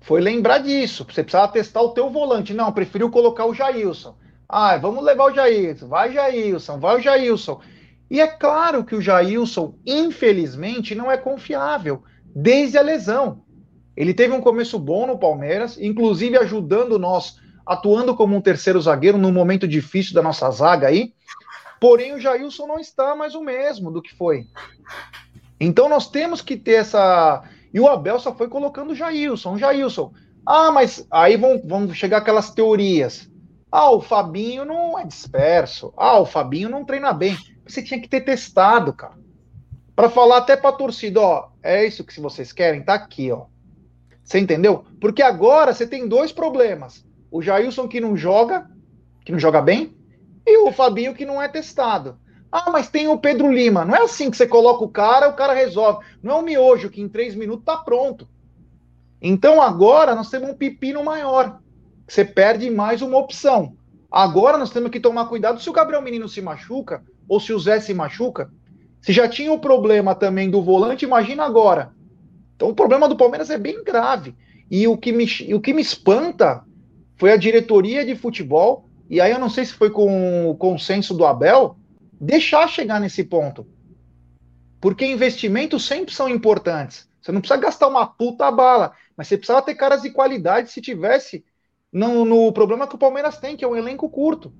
Foi lembrar disso. Você precisava testar o teu volante. Não, preferiu colocar o Jailson. Ah, vamos levar o Jailson. Vai Jailson, vai o Jailson. E é claro que o Jailson, infelizmente, não é confiável desde a lesão. Ele teve um começo bom no Palmeiras, inclusive ajudando nós, atuando como um terceiro zagueiro num momento difícil da nossa zaga aí. Porém, o Jailson não está mais o mesmo do que foi. Então nós temos que ter essa. E o Abel só foi colocando Jailson, Jailson. Ah, mas aí vão, vão chegar aquelas teorias. Ah, o Fabinho não é disperso. Ah, o Fabinho não treina bem. Você tinha que ter testado, cara. Para falar até para a torcida, ó, é isso que vocês querem, tá aqui, ó. Você entendeu? Porque agora você tem dois problemas. O Jailson que não joga, que não joga bem, e o Fabinho que não é testado. Ah, mas tem o Pedro Lima. Não é assim que você coloca o cara, o cara resolve. Não é o miojo que em três minutos tá pronto. Então agora nós temos um pepino maior. Você perde mais uma opção. Agora nós temos que tomar cuidado se o Gabriel Menino se machuca ou se o Zé se machuca. Se já tinha o problema também do volante, imagina agora. Então o problema do Palmeiras é bem grave. E o que me, o que me espanta foi a diretoria de futebol, e aí eu não sei se foi com o consenso do Abel, deixar chegar nesse ponto. Porque investimentos sempre são importantes. Você não precisa gastar uma puta bala, mas você precisava ter caras de qualidade se tivesse no, no problema que o Palmeiras tem, que é um elenco curto.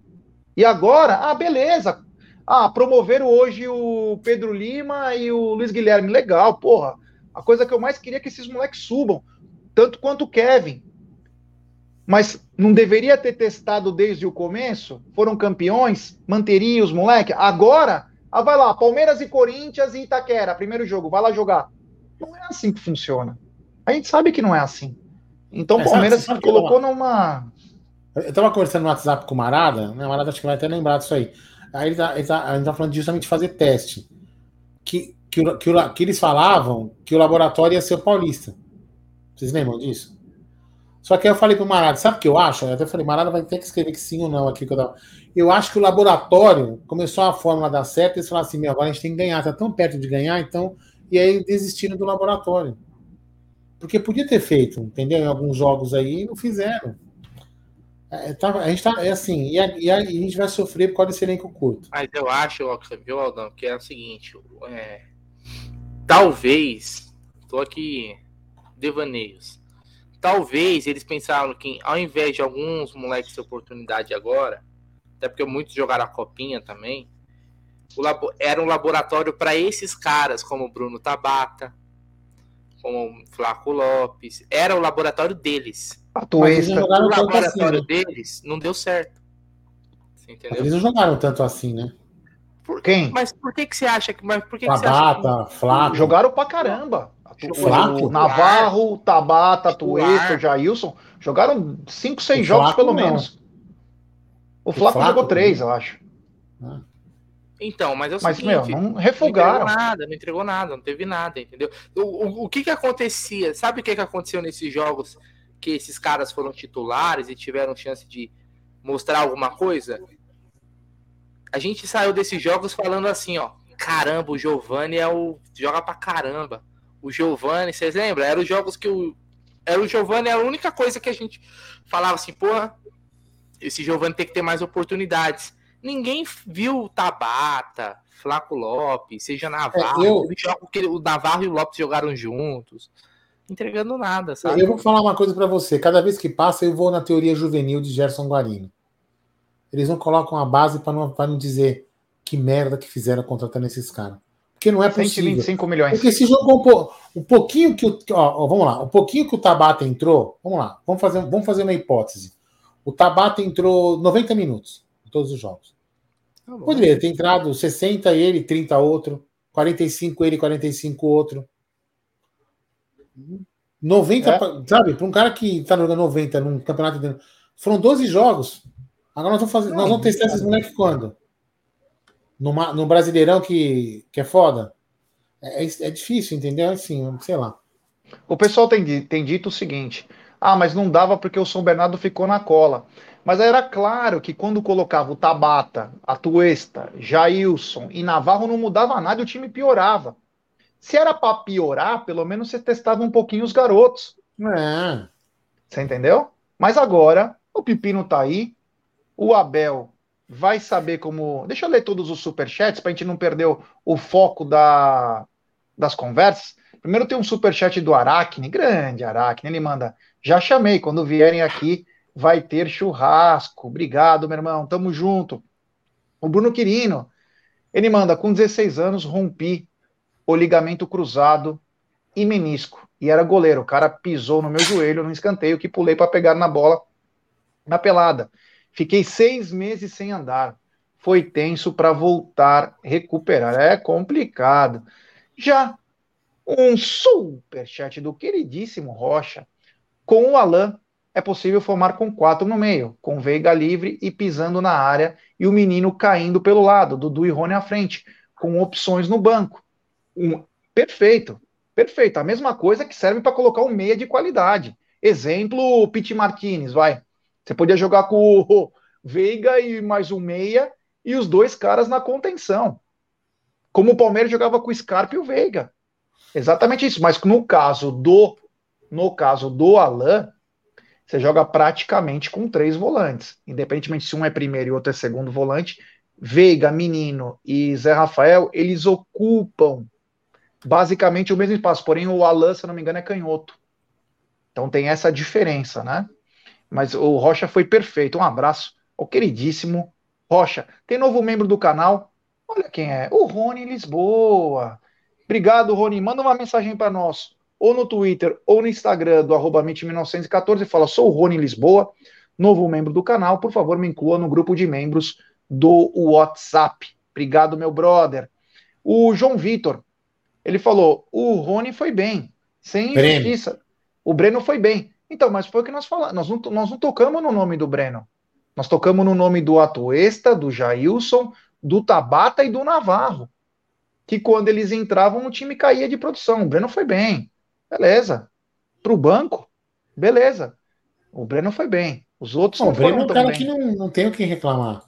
E agora, ah, beleza. Ah, promoveram hoje o Pedro Lima e o Luiz Guilherme. Legal, porra. A coisa que eu mais queria é que esses moleques subam, tanto quanto o Kevin. Mas não deveria ter testado desde o começo? Foram campeões, manteria os moleques. Agora, ah, vai lá, Palmeiras e Corinthians e Itaquera, primeiro jogo, vai lá jogar. Não é assim que funciona. A gente sabe que não é assim. Então o Palmeiras se colocou numa. Eu tava conversando no WhatsApp com o Marada, né? O Marada acho que vai até lembrar disso aí. Aí ele tá, ele tá, a gente tá falando justamente de fazer teste. Que, que, que, que eles falavam que o laboratório ia ser o paulista. Vocês lembram disso? Só que aí eu falei pro Marada, sabe o que eu acho? Eu até falei, Marada vai ter que escrever que sim ou não aqui que eu tava. Eu acho que o laboratório começou a fórmula dar certo e eles falaram assim: meu, agora a gente tem que ganhar, tá tão perto de ganhar, então. E aí desistiram do laboratório. Porque podia ter feito, entendeu? Em alguns jogos aí, não fizeram. É, tá, a gente tá, é assim, e a, e, a, a, gente vai sofrer por causa desse elenco curto. Mas eu acho, viu, Aldão, que é o seguinte: é, talvez, tô aqui, devaneios. Talvez eles pensaram que, ao invés de alguns moleques ter oportunidade agora, até porque muitos jogaram a copinha também, labo, era um laboratório para esses caras, como Bruno Tabata, como Flaco Lopes. Era o laboratório deles. A Tuesta. O laboratório assim, deles não deu certo. Eles não jogaram tanto assim, né? Por, Quem? Mas por que, que você acha que. Mas por que, Tabata, que você acha que... Flaco. Jogaram pra caramba. O Navarro, Tabata, Tuesta, Jailson. Jogaram 5, 6 jogos pelo não. menos. O Flaco, jogou 3, eu acho. Ah. Então, mas é o mas, seguinte, meu, não refugaram. Não entregou nada, não entregou nada, não teve nada, entendeu? O, o, o que que acontecia? Sabe o que que aconteceu nesses jogos que esses caras foram titulares e tiveram chance de mostrar alguma coisa? A gente saiu desses jogos falando assim, ó, caramba, o Giovani é o joga pra caramba. O Giovani, vocês lembram? Eram os jogos que o era o Giovani, era a única coisa que a gente falava assim, porra, esse Giovani tem que ter mais oportunidades ninguém viu o Tabata, Flaco Lopes, seja Navarro. É, eu... O Navarro e o Lopes jogaram juntos. Entregando nada, sabe? Eu vou falar uma coisa para você. Cada vez que passa, eu vou na teoria juvenil de Gerson Guarino. Eles não colocam a base para não, não dizer que merda que fizeram contratando esses caras. Porque não é possível. 125 milhões. Porque se jogou um, um pouquinho que o. Ó, vamos lá. Um pouquinho que o Tabata entrou. Vamos lá. Vamos fazer, vamos fazer uma hipótese. O Tabata entrou 90 minutos em todos os jogos. Tá Poderia ter entrado 60 ele, 30 outro, 45 ele, 45 outro. 90, é. sabe, para um cara que tá jogando 90 num campeonato. Foram 12 jogos. Agora nós vamos, fazer, Não, nós vamos testar esses moleques quando? No, no Brasileirão que, que é foda? É, é, é difícil, entendeu? Assim, sei lá. O pessoal tem, tem dito o seguinte: ah, mas não dava porque o São Bernardo ficou na cola. Mas era claro que quando colocava o Tabata, a Tuesta, Jailson e Navarro não mudava nada e o time piorava. Se era para piorar, pelo menos você testava um pouquinho os garotos. É. Você entendeu? Mas agora o Pepino tá aí, o Abel vai saber como. Deixa eu ler todos os superchats para a gente não perder o, o foco da, das conversas. Primeiro tem um superchat do Aracne, grande Aracne. Ele manda: Já chamei, quando vierem aqui, vai ter churrasco. Obrigado, meu irmão. Tamo junto. O Bruno Quirino, ele manda: com 16 anos, rompi o ligamento cruzado e menisco. E era goleiro. O cara pisou no meu joelho no escanteio que pulei para pegar na bola na pelada. Fiquei seis meses sem andar. Foi tenso para voltar, recuperar. É complicado. Já um super chat do queridíssimo Rocha. Com o Alain, é possível formar com quatro no meio, com Veiga livre e pisando na área e o menino caindo pelo lado, Dudu e Rony à frente, com opções no banco. Um, perfeito, perfeito. A mesma coisa que serve para colocar um meia de qualidade. Exemplo, Pete Martinez, vai. Você podia jogar com o Veiga e mais um meia e os dois caras na contenção. Como o Palmeiras jogava com o Scarpa e o Veiga. Exatamente isso. Mas no caso do no caso do Alain, você joga praticamente com três volantes. Independentemente se um é primeiro e outro é segundo volante, Veiga, Menino e Zé Rafael, eles ocupam basicamente o mesmo espaço. Porém, o Alan, se não me engano, é canhoto. Então tem essa diferença, né? Mas o Rocha foi perfeito. Um abraço ao queridíssimo Rocha. Tem novo membro do canal. Olha quem é. O Rony Lisboa. Obrigado, Rony. Manda uma mensagem para nós ou no Twitter ou no Instagram do arroba 1914 e fala, sou o Rony Lisboa, novo membro do canal, por favor me inclua no grupo de membros do WhatsApp. Obrigado, meu brother. O João Vitor, ele falou, o Rony foi bem, sem injustiça. O Breno foi bem, Então, mas foi o que nós falamos. Nós não, nós não tocamos no nome do Breno. Nós tocamos no nome do Atuesta, do Jailson, do Tabata e do Navarro. Que quando eles entravam, o time caía de produção. O Breno foi bem. Beleza. Para o banco, beleza. O Breno foi bem. Os outros não, o Breno é um cara bem. que não, não tem o que reclamar.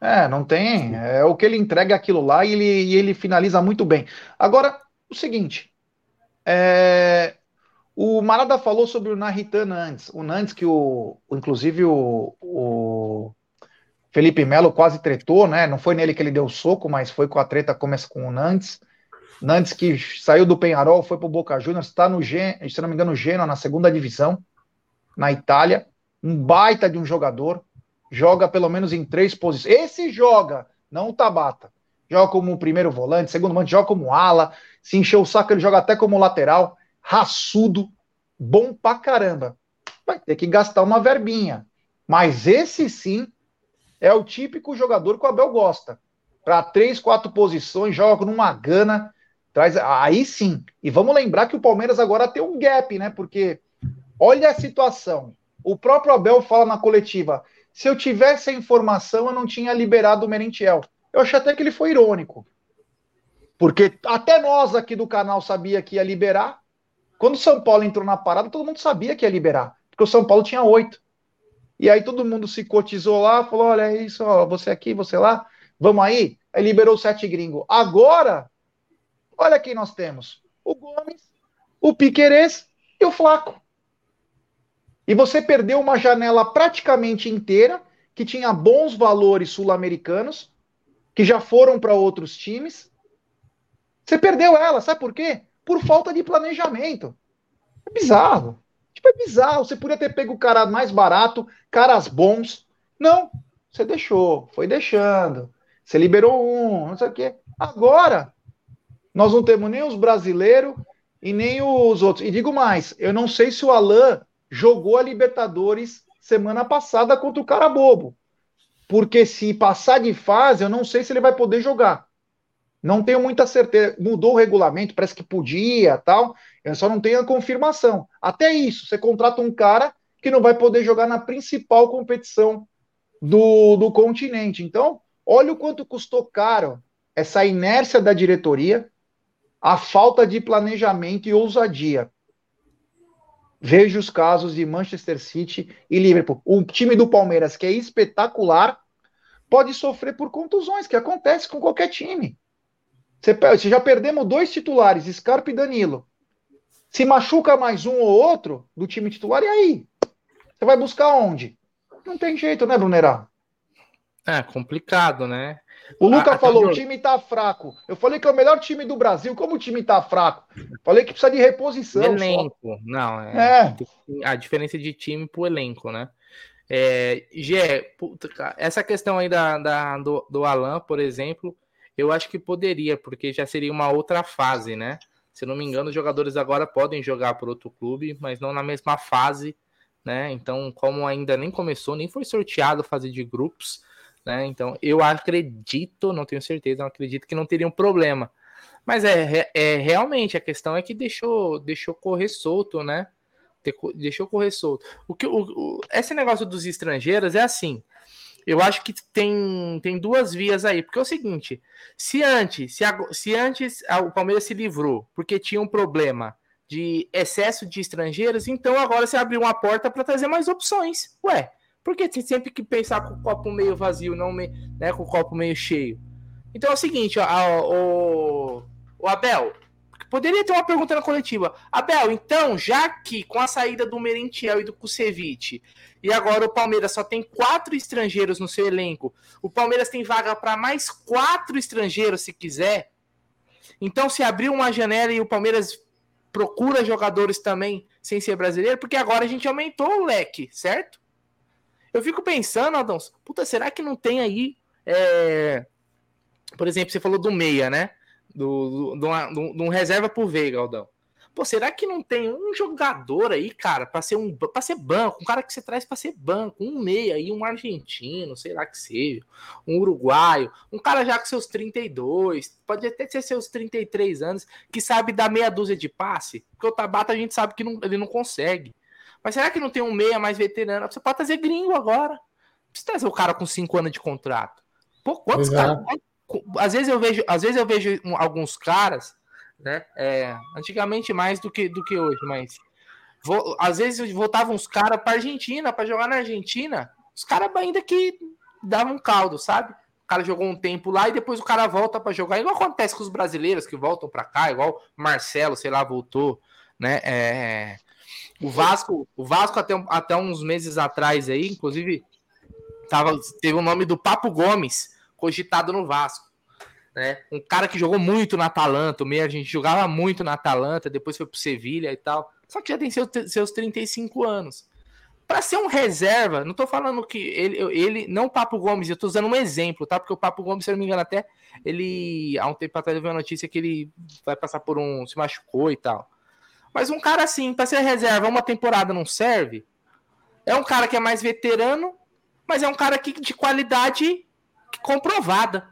É, não tem. É o que ele entrega aquilo lá e ele, e ele finaliza muito bem. Agora, o seguinte. É, o Marada falou sobre o Narritan antes. O Nantes, que o, inclusive o, o Felipe Melo quase tretou, né? Não foi nele que ele deu o soco, mas foi com a treta começa com o Nantes. Nantes que saiu do Penharol, foi para o Boca Juniors, está no Gen, se não me engano, Genoa, na segunda divisão, na Itália. Um baita de um jogador. Joga pelo menos em três posições. Esse joga, não o Tabata. Joga como primeiro volante, segundo volante, joga como ala. Se encher o saco, ele joga até como lateral raçudo, bom pra caramba. Vai ter que gastar uma verbinha. Mas esse sim é o típico jogador que o Abel gosta. Para três, quatro posições, joga numa gana. Traz, aí sim. E vamos lembrar que o Palmeiras agora tem um gap, né? Porque olha a situação. O próprio Abel fala na coletiva: se eu tivesse a informação, eu não tinha liberado o Merentiel. Eu achei até que ele foi irônico. Porque até nós aqui do canal sabia que ia liberar, quando o São Paulo entrou na parada, todo mundo sabia que ia liberar, porque o São Paulo tinha oito. E aí todo mundo se cotizou lá, falou: olha, é isso, ó, você aqui, você lá, vamos aí. Aí liberou sete gringos. Agora, olha quem nós temos: o Gomes, o Piquerez e o Flaco. E você perdeu uma janela praticamente inteira, que tinha bons valores sul-americanos, que já foram para outros times. Você perdeu ela, sabe por quê? Por falta de planejamento. É bizarro. Tipo, é bizarro. Você podia ter pego o cara mais barato, caras bons. Não, você deixou, foi deixando. Você liberou um, não sei o quê. Agora, nós não temos nem os brasileiros e nem os outros. E digo mais, eu não sei se o Alain jogou a Libertadores semana passada contra o cara bobo. Porque se passar de fase, eu não sei se ele vai poder jogar. Não tenho muita certeza. Mudou o regulamento, parece que podia tal. Eu só não tenho a confirmação. Até isso, você contrata um cara que não vai poder jogar na principal competição do, do continente. Então, olha o quanto custou caro essa inércia da diretoria, a falta de planejamento e ousadia. Veja os casos de Manchester City e Liverpool. O time do Palmeiras, que é espetacular, pode sofrer por contusões, que acontece com qualquer time. Você, você já perdemos dois titulares, Scarpa e Danilo. Se machuca mais um ou outro do time titular, e aí? Você vai buscar onde? Não tem jeito, né, Brunerá? É complicado, né? O Luca falou: o time tá fraco. Eu falei que é o melhor time do Brasil. Como o time tá fraco? Falei que precisa de reposição. Elenco. Só. Não, é, é, A diferença de time pro elenco, né? É, Gê, puta, essa questão aí da, da, do, do Alan, por exemplo, eu acho que poderia, porque já seria uma outra fase, né? Se não me engano, os jogadores agora podem jogar por outro clube, mas não na mesma fase, né? Então, como ainda nem começou, nem foi sorteado a fase de grupos, né? Então, eu acredito, não tenho certeza, não acredito que não teria um problema. Mas é, é realmente a questão é que deixou, deixou correr solto, né? Deixou correr solto. O que o, o, esse negócio dos estrangeiros é assim. Eu acho que tem, tem duas vias aí, porque é o seguinte: se antes, se, se antes o Palmeiras se livrou porque tinha um problema de excesso de estrangeiros, então agora você abriu uma porta para trazer mais opções. Ué, porque tem sempre que pensar com o copo meio vazio, não me, né, com o copo meio cheio. Então é o seguinte, ó, o, o Abel, poderia ter uma pergunta na coletiva. Abel, então, já que com a saída do Merentiel e do Kusevich, e agora o Palmeiras só tem quatro estrangeiros no seu elenco. O Palmeiras tem vaga para mais quatro estrangeiros, se quiser. Então, se abrir uma janela e o Palmeiras procura jogadores também sem ser brasileiro, porque agora a gente aumentou o leque, certo? Eu fico pensando, Adams, puta, será que não tem aí. É... Por exemplo, você falou do meia, né? Do, do, do, do um reserva por Veiga, Aldão. Pô, será que não tem um jogador aí, cara, para ser um para ser banco, um cara que você traz para ser banco, um meia aí, um argentino, sei lá que seja, um uruguaio, um cara já com seus 32, pode até ser seus 33 anos, que sabe dar meia dúzia de passe, porque o Tabata a gente sabe que não, ele não consegue. Mas será que não tem um meia mais veterano? Você pode trazer gringo agora. Precisa trazer o cara com cinco anos de contrato. Pô, quantos caras? Às vezes eu vejo, às vezes eu vejo alguns caras, né? É, antigamente mais do que, do que hoje, mas às vezes voltavam uns caras para Argentina, para jogar na Argentina. Os caras ainda que davam caldo, sabe? O cara jogou um tempo lá e depois o cara volta para jogar. Igual acontece com os brasileiros que voltam para cá, igual Marcelo, sei lá, voltou, né? É, o Vasco, o Vasco até, até uns meses atrás aí, inclusive, tava, teve o nome do Papo Gomes cogitado no Vasco. Né? Um cara que jogou muito na Atalanta, o meio a gente jogava muito na Atalanta, depois foi pro Sevilha e tal. Só que já tem seus, seus 35 anos. Para ser um reserva, não tô falando que ele, ele não o Papo Gomes, eu tô usando um exemplo, tá? Porque o Papo Gomes, se eu não me engano, até ele há um tempo atrás eu vi uma notícia que ele vai passar por um se machucou e tal. Mas um cara assim, para ser reserva, uma temporada não serve. É um cara que é mais veterano, mas é um cara que de qualidade comprovada.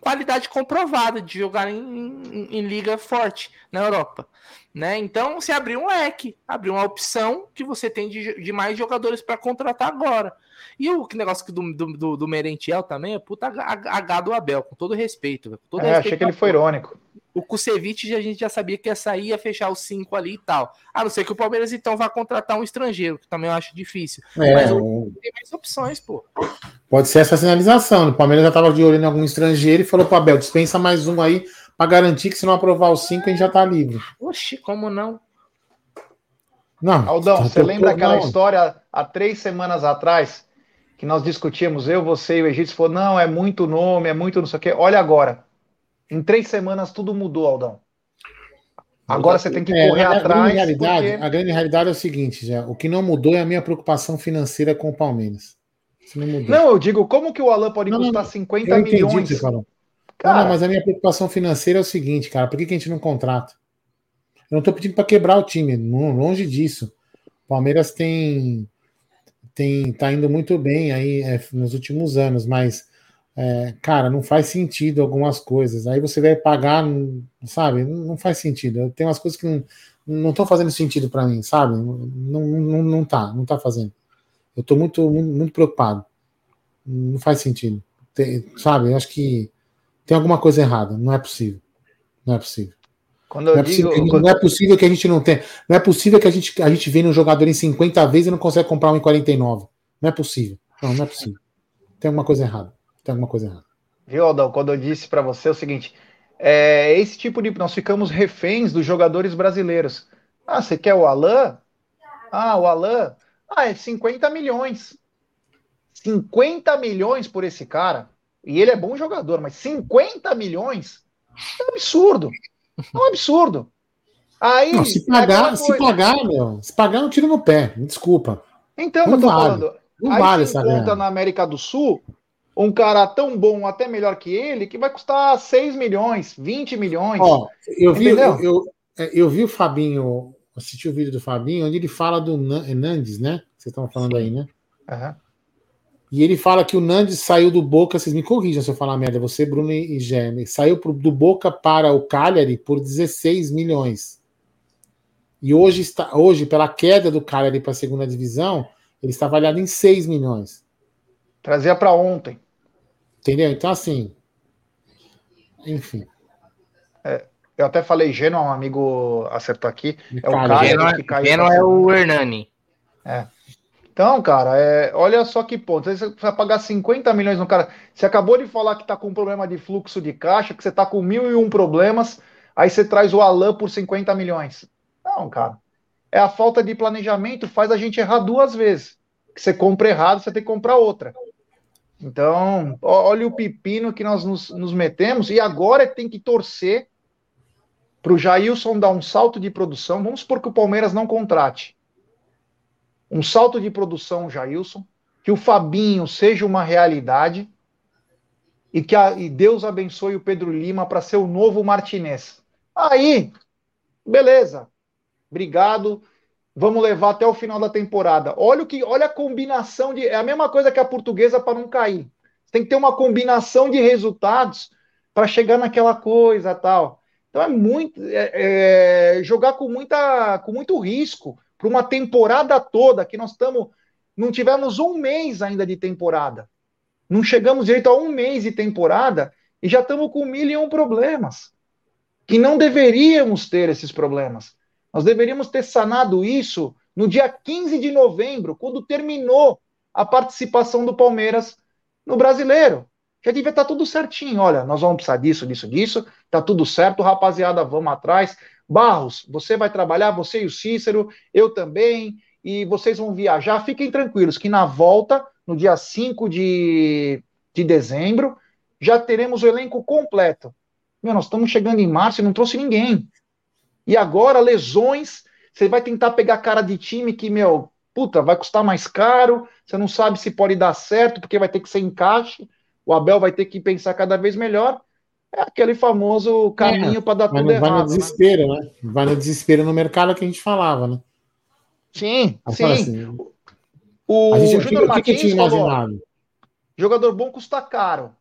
Qualidade comprovada de jogar em, em, em liga forte na Europa. Né? Então, você abriu um leque, abriu uma opção que você tem de, de mais jogadores para contratar agora. E o negócio do, do, do Merentiel também é puta H do Abel, com todo respeito. Com todo é, respeito achei que ele foi irônico. O Kusevich a gente já sabia que ia sair, ia fechar os cinco ali e tal. A não ser que o Palmeiras então vá contratar um estrangeiro, que também eu acho difícil. É, Mas o... tem mais opções, pô. Pode ser essa sinalização. O Palmeiras já estava de olho em algum estrangeiro e falou para Abel, dispensa mais um aí para garantir que se não aprovar os cinco, a gente já tá livre. Oxi, como não? Não. Aldão, você lembra aquela não. história há três semanas atrás que nós discutíamos, eu, você e o Egito, falou, não, é muito nome, é muito não sei o quê. Olha agora, em três semanas tudo mudou, Aldão. Agora você tem que é, correr a, atrás. Grande realidade, porque... A grande realidade é o seguinte, já. O que não mudou é a minha preocupação financeira com o Palmeiras. Não, não, eu digo, como que o Alan pode não, custar não, 50 eu milhões? Você Cara... Não, mas a minha preocupação financeira é o seguinte, cara. Por que, que a gente não contrata? Eu não estou pedindo para quebrar o time, longe disso. O Palmeiras tem tem tá indo muito bem aí é, nos últimos anos, mas é, cara, não faz sentido algumas coisas. Aí você vai pagar, sabe? Não faz sentido. Tem umas coisas que não não estão fazendo sentido para mim, sabe? Não, não, não tá, não tá fazendo. Eu estou muito, muito, muito, preocupado. Não faz sentido. Tem, sabe? Eu acho que tem alguma coisa errada. Não é possível. Não é possível. Quando eu não, é digo, possível, quando... não é possível que a gente não tenha. Não é possível que a gente, a gente venha um jogador em 50 vezes e não consegue comprar um em 49. Não é possível. Não, não é possível. Tem alguma coisa errada. Tem alguma coisa errada. Viu, Aldão? Quando eu disse para você o seguinte: é, esse tipo de. Nós ficamos reféns dos jogadores brasileiros. Ah, você quer o Alain? Ah, o Alain? Ah, é 50 milhões. 50 milhões por esse cara. E ele é bom jogador, mas 50 milhões é um absurdo. É um absurdo. Aí, não, se pagar, é se pagar, meu, se pagar, eu tiro no pé. Me desculpa. Então, não eu tô vale. falando. Não aí vale essa conta na América do Sul um cara tão bom, até melhor que ele, que vai custar 6 milhões, 20 milhões. Ó, eu vi, eu, eu, é, eu, vi o Fabinho, assisti o vídeo do Fabinho, onde ele fala do Hernandes, né? Vocês estão falando Sim. aí, né? Uhum. E ele fala que o Nandes saiu do Boca, vocês me corrijam se eu falar merda, você, Bruno e Gêmea, saiu do Boca para o Cagliari por 16 milhões. E hoje, está, hoje pela queda do Cagliari para a segunda divisão, ele está avaliado em 6 milhões. Trazia para ontem. Entendeu? Então, assim. Enfim. É, eu até falei Genoa, um amigo acertou aqui. É o Cagliari que caiu. Genoa é o Hernani. É. Então, cara, é, olha só que ponto. Você vai pagar 50 milhões no cara. Você acabou de falar que está com um problema de fluxo de caixa, que você está com mil e um problemas, aí você traz o Alan por 50 milhões. Não, cara. É a falta de planejamento faz a gente errar duas vezes. Que você compra errado, você tem que comprar outra. Então, olha o pepino que nós nos, nos metemos, e agora tem que torcer para o Jailson dar um salto de produção. Vamos supor que o Palmeiras não contrate um salto de produção, Jailson, que o Fabinho seja uma realidade e que a, e Deus abençoe o Pedro Lima para ser o novo Martinez. Aí, beleza. Obrigado. Vamos levar até o final da temporada. Olha o que, olha a combinação de, é a mesma coisa que a portuguesa para não cair. Tem que ter uma combinação de resultados para chegar naquela coisa tal. Então é muito é, é, jogar com muita, com muito risco para uma temporada toda, que nós estamos. Não tivemos um mês ainda de temporada. Não chegamos direito a um mês de temporada e já estamos com mil e um problemas. Que não deveríamos ter esses problemas. Nós deveríamos ter sanado isso no dia 15 de novembro, quando terminou a participação do Palmeiras no brasileiro. Já devia estar tá tudo certinho. Olha, nós vamos precisar disso, disso, disso. Tá tudo certo, rapaziada, vamos atrás. Barros, você vai trabalhar, você e o Cícero, eu também, e vocês vão viajar. Fiquem tranquilos que na volta, no dia 5 de, de dezembro, já teremos o elenco completo. Meu, nós estamos chegando em março e não trouxe ninguém. E agora, lesões, você vai tentar pegar cara de time que, meu, puta, vai custar mais caro, você não sabe se pode dar certo, porque vai ter que ser encaixe, o Abel vai ter que pensar cada vez melhor. É aquele famoso caminho é, para dar tudo errado. Vai no né? desespero, né? né? Vai no desespero no mercado que a gente falava, né? Sim, sim. Assim, o, gente, Júnior Martins que tinha imaginado? jogador bom custa caro.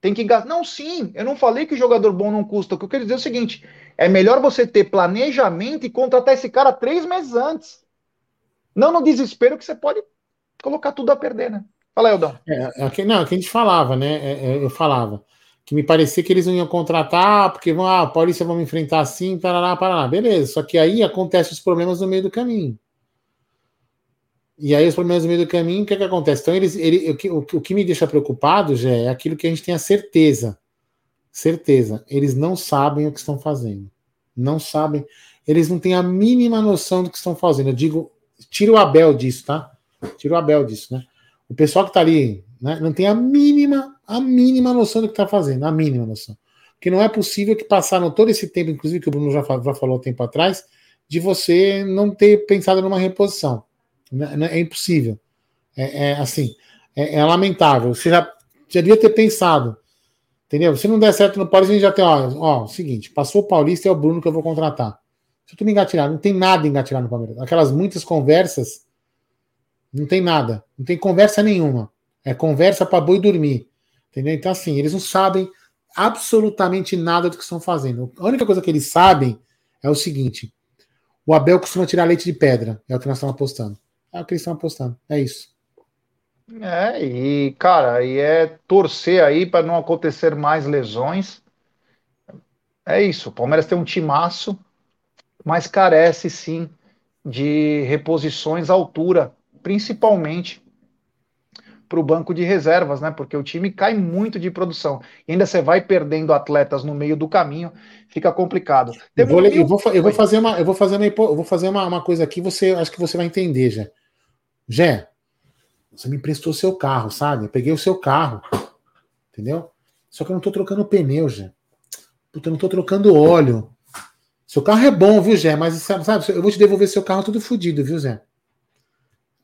Tem que gastar. Não, sim, eu não falei que jogador bom não custa. O que eu quero dizer é o seguinte: é melhor você ter planejamento e contratar esse cara três meses antes. Não no desespero que você pode colocar tudo a perder, né? Fala, Eldão. É, é, não, é que a gente falava, né? É, é, eu falava que me parecia que eles não iam contratar, porque vão, ah, a Paulista vão enfrentar assim, parará, parará. Beleza, só que aí acontecem os problemas no meio do caminho. E aí os problemas no meio do caminho, o que, é que acontece? Então, eles, ele, o, o que me deixa preocupado, já é aquilo que a gente tem a certeza. Certeza. Eles não sabem o que estão fazendo. Não sabem. Eles não têm a mínima noção do que estão fazendo. Eu digo, tira o Abel disso, tá? Tira o Abel disso, né? O pessoal que tá ali, né, não tem a mínima, a mínima noção do que tá fazendo, a mínima noção. Porque não é possível que passaram todo esse tempo, inclusive que o Bruno já, já falou tempo atrás, de você não ter pensado numa reposição. Né, né, é impossível. É, é assim, é, é, lamentável. Você já, já devia ter pensado. Entendeu? Se não der certo no Paulista, a gente já tem, ó, ó, seguinte, passou o Paulista é o Bruno que eu vou contratar. Se tu me engatilhar, não tem nada engatilhado no Palmeiras. Aquelas muitas conversas, não tem nada. Não tem conversa nenhuma. É conversa para boi dormir. Entendeu? Então, assim, eles não sabem absolutamente nada do que estão fazendo. A única coisa que eles sabem é o seguinte: o Abel costuma tirar leite de pedra. É o que nós estamos apostando. É o que eles estão apostando. É isso. É, e, cara, aí é torcer aí para não acontecer mais lesões. É isso. O Palmeiras tem um timaço, mas carece sim de reposições à altura, principalmente para o banco de reservas, né? Porque o time cai muito de produção. E ainda você vai perdendo atletas no meio do caminho, fica complicado. Eu vou, eu, vou, eu vou, fazer uma, eu vou fazer uma, eu vou fazer uma, uma coisa aqui. Você acho que você vai entender, já. Jé, você me emprestou seu carro, sabe? Eu peguei o seu carro, entendeu? Só que eu não tô trocando pneu, Jé. Puta, eu não tô trocando óleo. Seu carro é bom, viu, Jé? Mas sabe, eu vou te devolver seu carro tudo fodido, viu, Zé?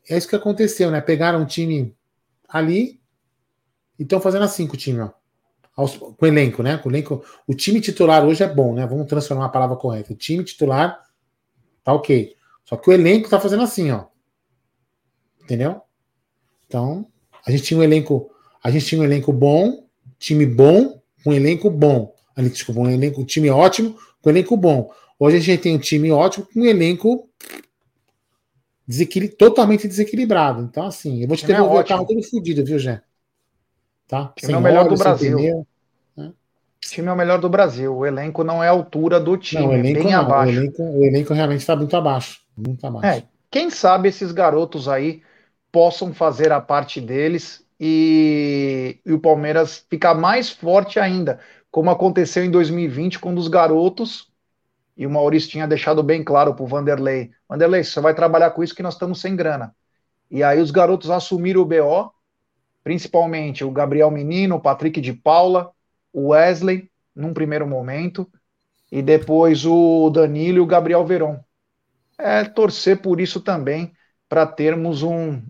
É isso que aconteceu, né? Pegaram um time ali e estão fazendo assim com o time, ó. com o elenco, né? Com o elenco. O time titular hoje é bom, né? Vamos transformar a palavra correta. O time titular tá ok. Só que o elenco tá fazendo assim, ó. Entendeu? Então, a gente tinha um elenco, a gente tinha um elenco bom, time bom, um elenco bom. Ali, desculpa, um elenco, um time ótimo, com um elenco bom. Hoje a gente tem um time ótimo com um elenco desequil... totalmente desequilibrado. Então, assim, eu vou te é devolver é o carro todo fodido, viu, Jé? Tá? Time sem é o melhor óleo, do Brasil. Pneu, né? time é o melhor do Brasil. O elenco não é a altura do time, não, o elenco bem não. abaixo. O elenco, o elenco realmente está muito abaixo. Muito abaixo. É, quem sabe esses garotos aí possam fazer a parte deles e, e o Palmeiras ficar mais forte ainda, como aconteceu em 2020, quando os garotos, e o Maurício tinha deixado bem claro para o Vanderlei: Vanderlei, você vai trabalhar com isso que nós estamos sem grana. E aí os garotos assumiram o BO, principalmente o Gabriel Menino, o Patrick de Paula, o Wesley, num primeiro momento, e depois o Danilo e o Gabriel Veron é torcer por isso também, para termos um.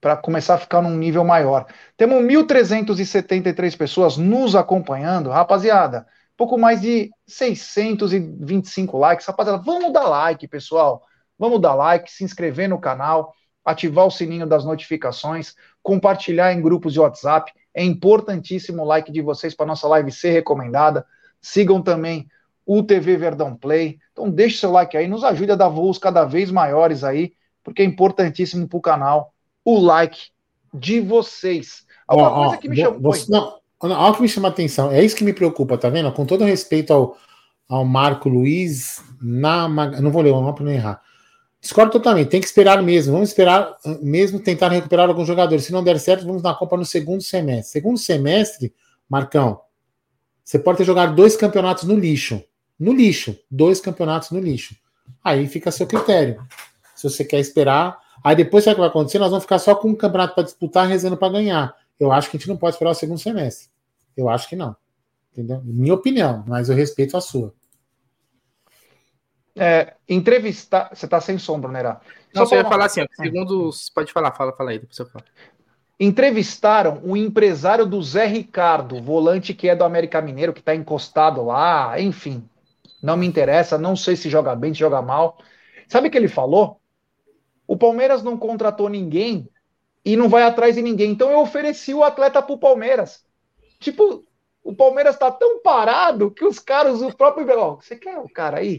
para começar a ficar num nível maior. Temos 1.373 pessoas nos acompanhando, rapaziada. Pouco mais de 625 likes. Rapaziada, vamos dar like, pessoal. Vamos dar like, se inscrever no canal, ativar o sininho das notificações, compartilhar em grupos de WhatsApp. É importantíssimo o like de vocês para nossa live ser recomendada. Sigam também o TV Verdão Play. Então deixe seu like aí, nos ajude a dar voos cada vez maiores aí, porque é importantíssimo para o canal o like de vocês. Alguma ó, coisa que me chamou. Você, não, o que me chama atenção. É isso que me preocupa, tá vendo? Com todo respeito ao, ao Marco Luiz, na, não vou ler o nome para não errar. Discordo totalmente, tem que esperar mesmo. Vamos esperar mesmo tentar recuperar alguns jogadores. Se não der certo, vamos na Copa no segundo semestre. Segundo semestre, Marcão, você pode ter jogado dois campeonatos no lixo. No lixo. Dois campeonatos no lixo. Aí fica a seu critério. Se você quer esperar. Aí depois, sabe o que vai acontecer? Nós vamos ficar só com um campeonato para disputar, rezando para ganhar. Eu acho que a gente não pode esperar o segundo semestre. Eu acho que não. Entendeu? Minha opinião, mas eu respeito a sua é, entrevistar. Você está sem sombra, Nerá. Não, você ia falar assim, segundo. Pode falar, fala, fala aí, depois eu falo. Entrevistaram o empresário do Zé Ricardo, volante que é do América Mineiro, que está encostado lá, enfim. Não me interessa, não sei se joga bem, se joga mal. Sabe o que ele falou? O Palmeiras não contratou ninguém e não vai atrás de ninguém. Então eu ofereci o atleta para o Palmeiras. Tipo, o Palmeiras está tão parado que os caras, o próprio. Oh, você quer o cara aí?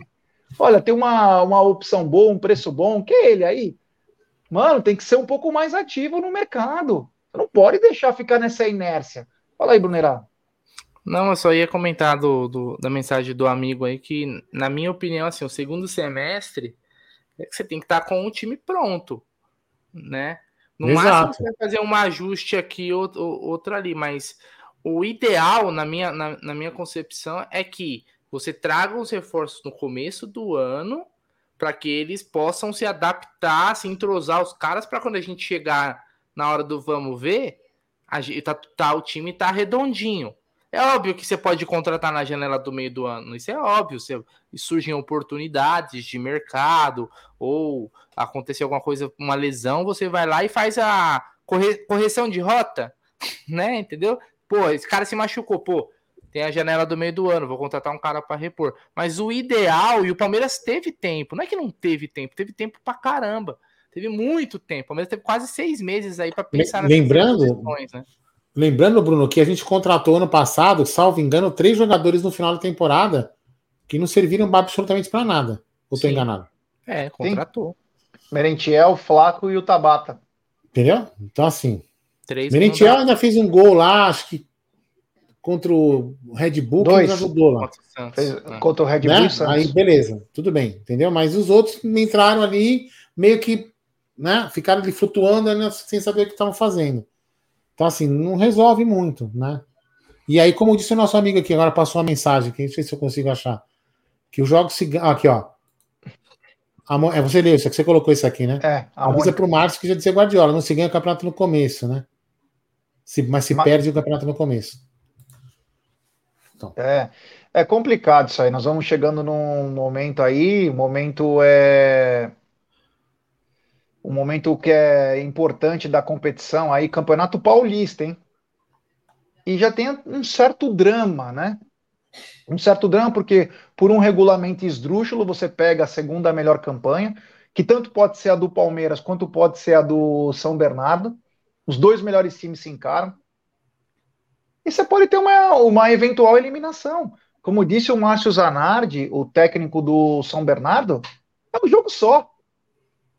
Olha, tem uma, uma opção boa, um preço bom, que é ele aí. Mano, tem que ser um pouco mais ativo no mercado. Você não pode deixar ficar nessa inércia. Fala aí, Brunerá. Não, eu só ia comentar do, do, da mensagem do amigo aí que, na minha opinião, assim, o segundo semestre é você tem que estar com o time pronto, né? No Exato. máximo você vai fazer um ajuste aqui, outro, outro ali, mas o ideal, na minha, na, na minha concepção, é que você traga os reforços no começo do ano para que eles possam se adaptar, se entrosar os caras para quando a gente chegar na hora do vamos ver, a, tá, tá, o time tá redondinho. É óbvio que você pode contratar na janela do meio do ano, isso é óbvio. Surgem oportunidades de mercado ou acontecer alguma coisa, uma lesão, você vai lá e faz a corre, correção de rota, né? Entendeu? Pô, esse cara se machucou, pô tem a janela do meio do ano, vou contratar um cara para repor. Mas o ideal, e o Palmeiras teve tempo, não é que não teve tempo, teve tempo para caramba. Teve muito tempo. O Palmeiras teve quase seis meses aí para pensar Lembrando, né? lembrando, Bruno, que a gente contratou ano passado, salvo engano, três jogadores no final da temporada que não serviram absolutamente para nada. Ou estou enganado? É, contratou. Sim. Merentiel, Flaco e o Tabata. Entendeu? Então, assim. Três Merentiel ainda fez um gol lá, acho que contra o Red Bull Dois. que ajudou lá. Fez? Contra o Red né? Bull Aí beleza, tudo bem, entendeu? Mas os outros entraram ali meio que, né, ficaram ali flutuando né, sem saber o que estavam fazendo. Então assim, não resolve muito, né? E aí, como disse o nosso amigo aqui, agora passou uma mensagem, que não sei se eu consigo achar, que os jogos se aqui, ó. É, você leu isso, que você colocou isso aqui, né? É. Avisa para o Márcio que já dizia Guardiola, não se ganha o campeonato no começo, né? Se, mas se mas... perde o campeonato no começo. Então. É, é complicado isso aí. Nós vamos chegando num momento aí, um momento é um momento que é importante da competição aí, Campeonato Paulista, hein? E já tem um certo drama, né? Um certo drama porque por um regulamento esdrúxulo você pega a segunda melhor campanha, que tanto pode ser a do Palmeiras quanto pode ser a do São Bernardo. Os dois melhores times se encaram e você pode ter uma, uma eventual eliminação. Como disse o Márcio Zanardi, o técnico do São Bernardo, é um jogo só.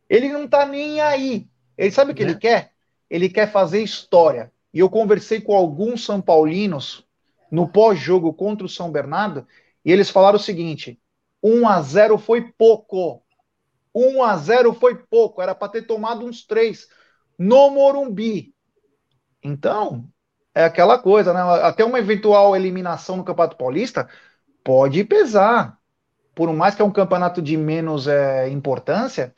Ele não tá nem aí. Ele sabe o que é. ele quer? Ele quer fazer história. E eu conversei com alguns São Paulinos no pós-jogo contra o São Bernardo, e eles falaram o seguinte: 1 a 0 foi pouco. 1 a 0 foi pouco, era para ter tomado uns três no Morumbi. Então, é aquela coisa, né? Até uma eventual eliminação no Campeonato Paulista pode pesar. Por mais que é um campeonato de menos é, importância,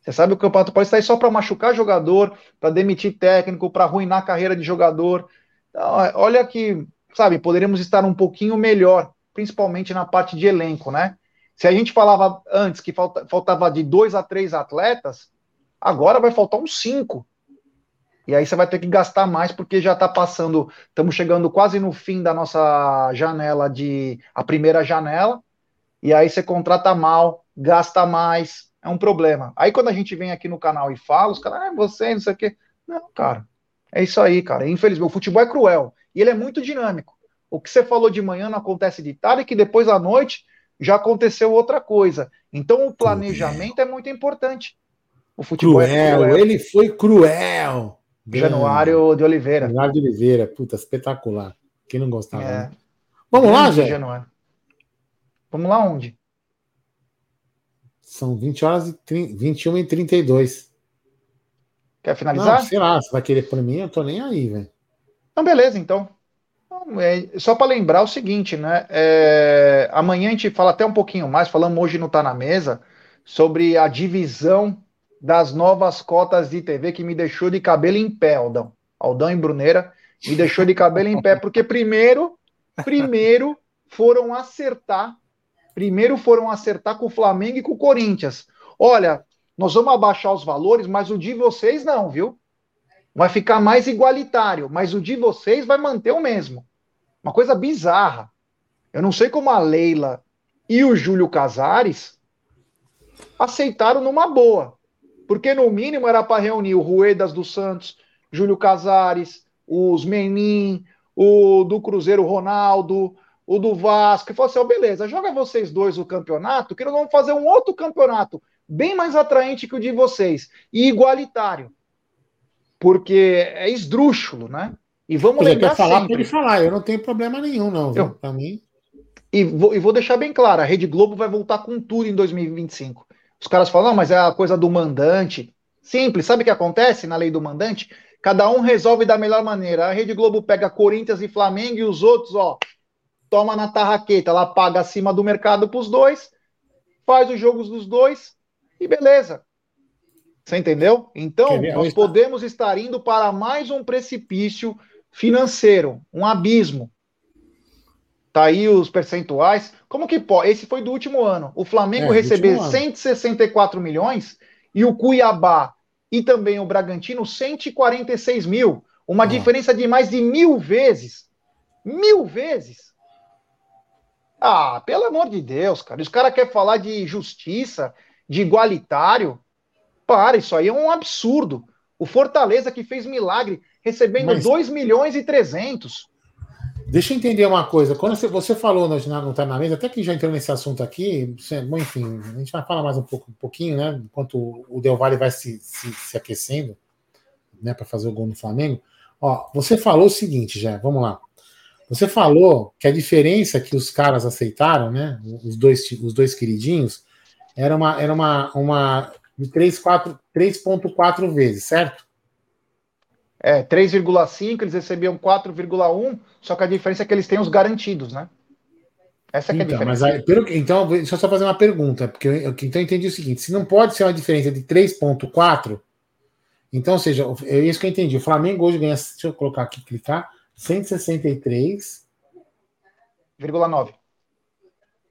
você sabe que o Campeonato Paulista está aí só para machucar jogador, para demitir técnico, para arruinar a carreira de jogador. Então, olha que, sabe, poderíamos estar um pouquinho melhor, principalmente na parte de elenco, né? Se a gente falava antes que falta, faltava de dois a três atletas, agora vai faltar uns cinco. E aí você vai ter que gastar mais porque já está passando, estamos chegando quase no fim da nossa janela de a primeira janela. E aí você contrata mal, gasta mais, é um problema. Aí quando a gente vem aqui no canal e fala, os caras, ah, você, não sei o quê. Não, cara. É isso aí, cara. Infelizmente, o futebol é cruel e ele é muito dinâmico. O que você falou de manhã não acontece de tarde, que depois à noite já aconteceu outra coisa. Então o planejamento é muito importante. O futebol cruel, é cruel. ele foi cruel. Januário de Oliveira. Januário de Oliveira, puta, espetacular. Quem não gostava? É. Né? Vamos lá, Jé? Januário. Vamos lá onde? São 20 horas e 30, 21 e 32. Quer finalizar? Não, sei lá, você vai querer por mim, eu tô nem aí, velho. Então, beleza, então. É, só para lembrar o seguinte, né? É, amanhã a gente fala até um pouquinho mais, falamos hoje não Tá na Mesa, sobre a divisão das novas cotas de TV que me deixou de cabelo em pé, Aldão. Aldão e Bruneira me deixou de cabelo em pé, porque primeiro, primeiro foram acertar, primeiro foram acertar com o Flamengo e com o Corinthians. Olha, nós vamos abaixar os valores, mas o de vocês não, viu? Vai ficar mais igualitário, mas o de vocês vai manter o mesmo. Uma coisa bizarra. Eu não sei como a Leila e o Júlio Casares aceitaram numa boa. Porque no mínimo era para reunir o Ruedas dos Santos, Júlio Casares, os Menin, o do Cruzeiro Ronaldo, o do Vasco, e falou assim: oh, beleza, joga vocês dois o campeonato, que nós vamos fazer um outro campeonato bem mais atraente que o de vocês e igualitário. Porque é esdrúxulo, né? E vamos Ele lembrar quer falar sempre. Pode falar, eu não tenho problema nenhum, não. Para mim. E vou, e vou deixar bem claro: a Rede Globo vai voltar com tudo em 2025. Os caras falam, não, mas é a coisa do mandante. Simples, sabe o que acontece na lei do mandante? Cada um resolve da melhor maneira. A Rede Globo pega Corinthians e Flamengo e os outros, ó, toma na tarraqueta, ela paga acima do mercado para os dois, faz os jogos dos dois e beleza. Você entendeu? Então, nós podemos estar indo para mais um precipício financeiro, um abismo. Tá aí os percentuais. Como que pode? Esse foi do último ano. O Flamengo é, receber 164 milhões e o Cuiabá e também o Bragantino 146 mil. Uma ah. diferença de mais de mil vezes. Mil vezes. Ah, pelo amor de Deus, cara. Os caras querem falar de justiça, de igualitário. Para, isso aí é um absurdo. O Fortaleza que fez milagre, recebendo Mas... 2 milhões e 300. Deixa eu entender uma coisa. Quando você, você falou no, no Tá na Mesa, até que já entrou nesse assunto aqui, enfim, a gente vai falar mais um, pouco, um pouquinho, né? Enquanto o Del Valle vai se, se, se aquecendo, né, para fazer o gol no Flamengo. Ó, você falou o seguinte, já, vamos lá. Você falou que a diferença que os caras aceitaram, né? Os dois, os dois queridinhos, era uma, era uma, uma de 3,4 vezes, certo? É, 3,5, eles recebiam 4,1, só que a diferença é que eles têm os garantidos, né? Essa é, então, a diferença. Mas pelo, então, deixa eu só fazer uma pergunta, porque eu, então eu entendi o seguinte: se não pode ser uma diferença de 3,4, então, ou seja, é isso que eu entendi. O Flamengo hoje ganha, deixa eu colocar aqui, clicar, 163,9.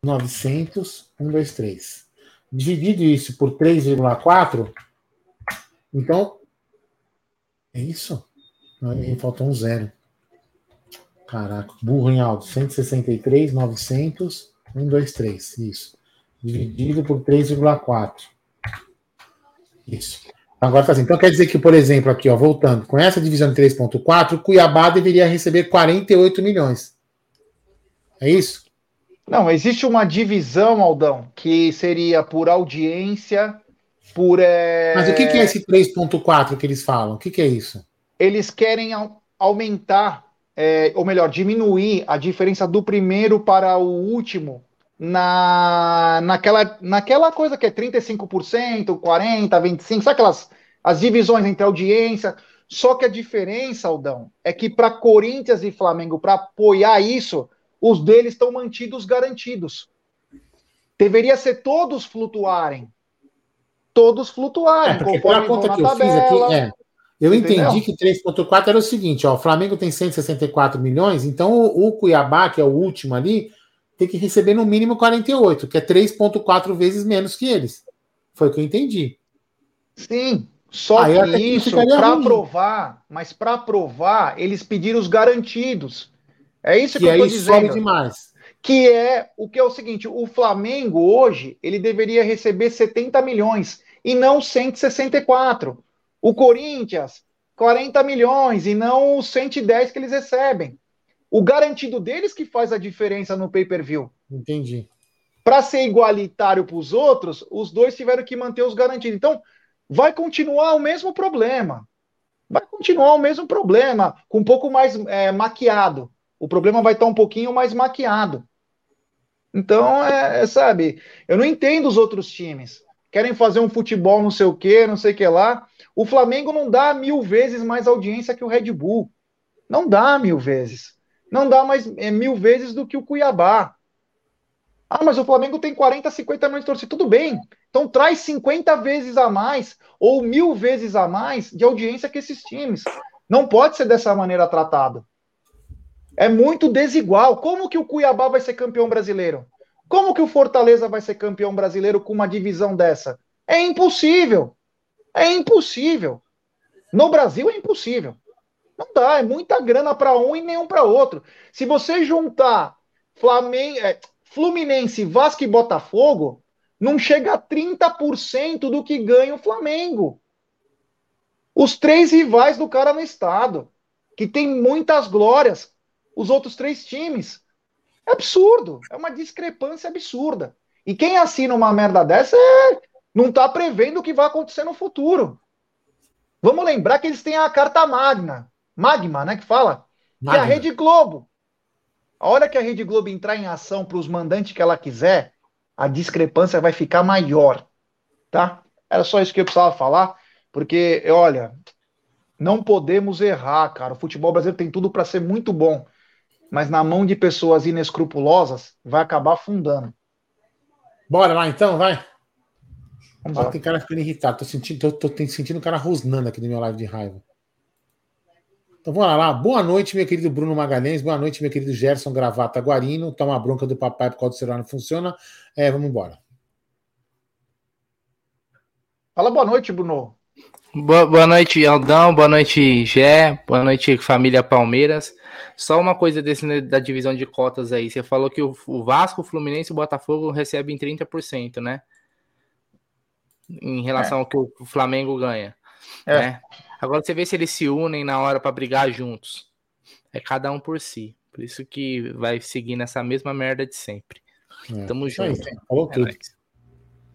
900, 123. Dividido isso por 3,4, então é isso? Aí faltou um zero. Caraca, burro em alto. 163, 900, 123. Isso. Dividido por 3,4. Isso. Agora tá assim. Então quer dizer que, por exemplo, aqui, ó, voltando, com essa divisão de 3,4, Cuiabá deveria receber 48 milhões. É isso? Não, existe uma divisão, Aldão, que seria por audiência por. É... Mas o que, é esse 3,4 que eles falam? O que, que é isso? Eles querem aumentar, é, ou melhor, diminuir a diferença do primeiro para o último na, naquela, naquela coisa que é 35%, 40%, 25%, sabe aquelas as divisões entre audiência? Só que a diferença, Aldão, é que para Corinthians e Flamengo, para apoiar isso, os deles estão mantidos garantidos. Deveria ser todos flutuarem todos flutuarem, é, conforme conta que eu tabela. Fiz aqui, é. Eu Entendeu? entendi que 3,4 era o seguinte: ó, o Flamengo tem 164 milhões, então o, o, Cuiabá, que é o último ali, tem que receber no mínimo 48, que é 3,4 vezes menos que eles. Foi o que eu entendi. Sim, só Aí que isso, para provar, mas para provar, eles pediram os garantidos. É isso que, que eu estou dizendo. demais. Que é o que é o seguinte: o Flamengo hoje ele deveria receber 70 milhões e não 164. O Corinthians, 40 milhões e não os 110 que eles recebem. O garantido deles que faz a diferença no pay-per-view. Entendi. para ser igualitário para os outros, os dois tiveram que manter os garantidos. Então, vai continuar o mesmo problema. Vai continuar o mesmo problema, com um pouco mais é, maquiado. O problema vai estar um pouquinho mais maquiado. Então, é, é, sabe, eu não entendo os outros times. Querem fazer um futebol não sei o que, não sei o que lá. O Flamengo não dá mil vezes mais audiência que o Red Bull. Não dá mil vezes. Não dá mais é, mil vezes do que o Cuiabá. Ah, mas o Flamengo tem 40, 50 milhões de torcida. Tudo bem. Então traz 50 vezes a mais ou mil vezes a mais de audiência que esses times. Não pode ser dessa maneira tratado. É muito desigual. Como que o Cuiabá vai ser campeão brasileiro? Como que o Fortaleza vai ser campeão brasileiro com uma divisão dessa? É impossível. É impossível. No Brasil é impossível. Não dá, é muita grana para um e nenhum para outro. Se você juntar Flamengo, é, Fluminense, Vasco e Botafogo, não chega a 30% do que ganha o Flamengo. Os três rivais do cara no estado, que tem muitas glórias, os outros três times. É absurdo, é uma discrepância absurda. E quem assina uma merda dessa é, não está prevendo o que vai acontecer no futuro. Vamos lembrar que eles têm a carta magna, magma, né, que fala, magna. que é a Rede Globo. A hora que a Rede Globo entrar em ação para os mandantes que ela quiser, a discrepância vai ficar maior, tá? Era só isso que eu precisava falar, porque, olha, não podemos errar, cara. O futebol brasileiro tem tudo para ser muito bom mas na mão de pessoas inescrupulosas vai acabar afundando. Bora lá então, vai. Ah, tem cara ficando irritado. Tô sentindo, tô, tô sentindo o cara rosnando aqui no meu live de raiva. Então vamos lá. Boa noite, meu querido Bruno Magalhães. Boa noite, meu querido Gerson Gravata Guarino. Tá uma bronca do papai por causa do celular não funciona. É, vamos embora. Fala boa noite, Bruno. Boa, boa noite, Aldão. Boa noite, Gé. Boa noite, família Palmeiras. Só uma coisa desse, né, da divisão de cotas aí. Você falou que o, o Vasco, o Fluminense e o Botafogo recebem 30%, né? Em relação é. ao que o Flamengo ganha. É. Né? Agora você vê se eles se unem na hora para brigar juntos. É cada um por si. Por isso que vai seguir nessa mesma merda de sempre. É. Tamo junto. Falou é tudo.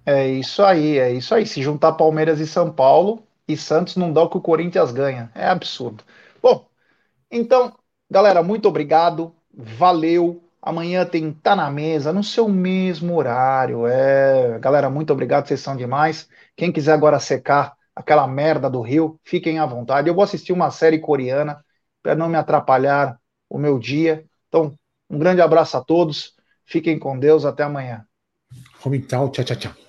É isso aí, é isso aí. Se juntar Palmeiras e São Paulo e Santos não dá o que o Corinthians ganha. É absurdo. Bom, então Galera, muito obrigado. Valeu. Amanhã tem Tá na Mesa, no seu mesmo horário. É, galera, muito obrigado, vocês são demais. Quem quiser agora secar aquela merda do Rio, fiquem à vontade. Eu vou assistir uma série coreana para não me atrapalhar o meu dia. Então, um grande abraço a todos. Fiquem com Deus. Até amanhã. Tchau, tchau, tchau.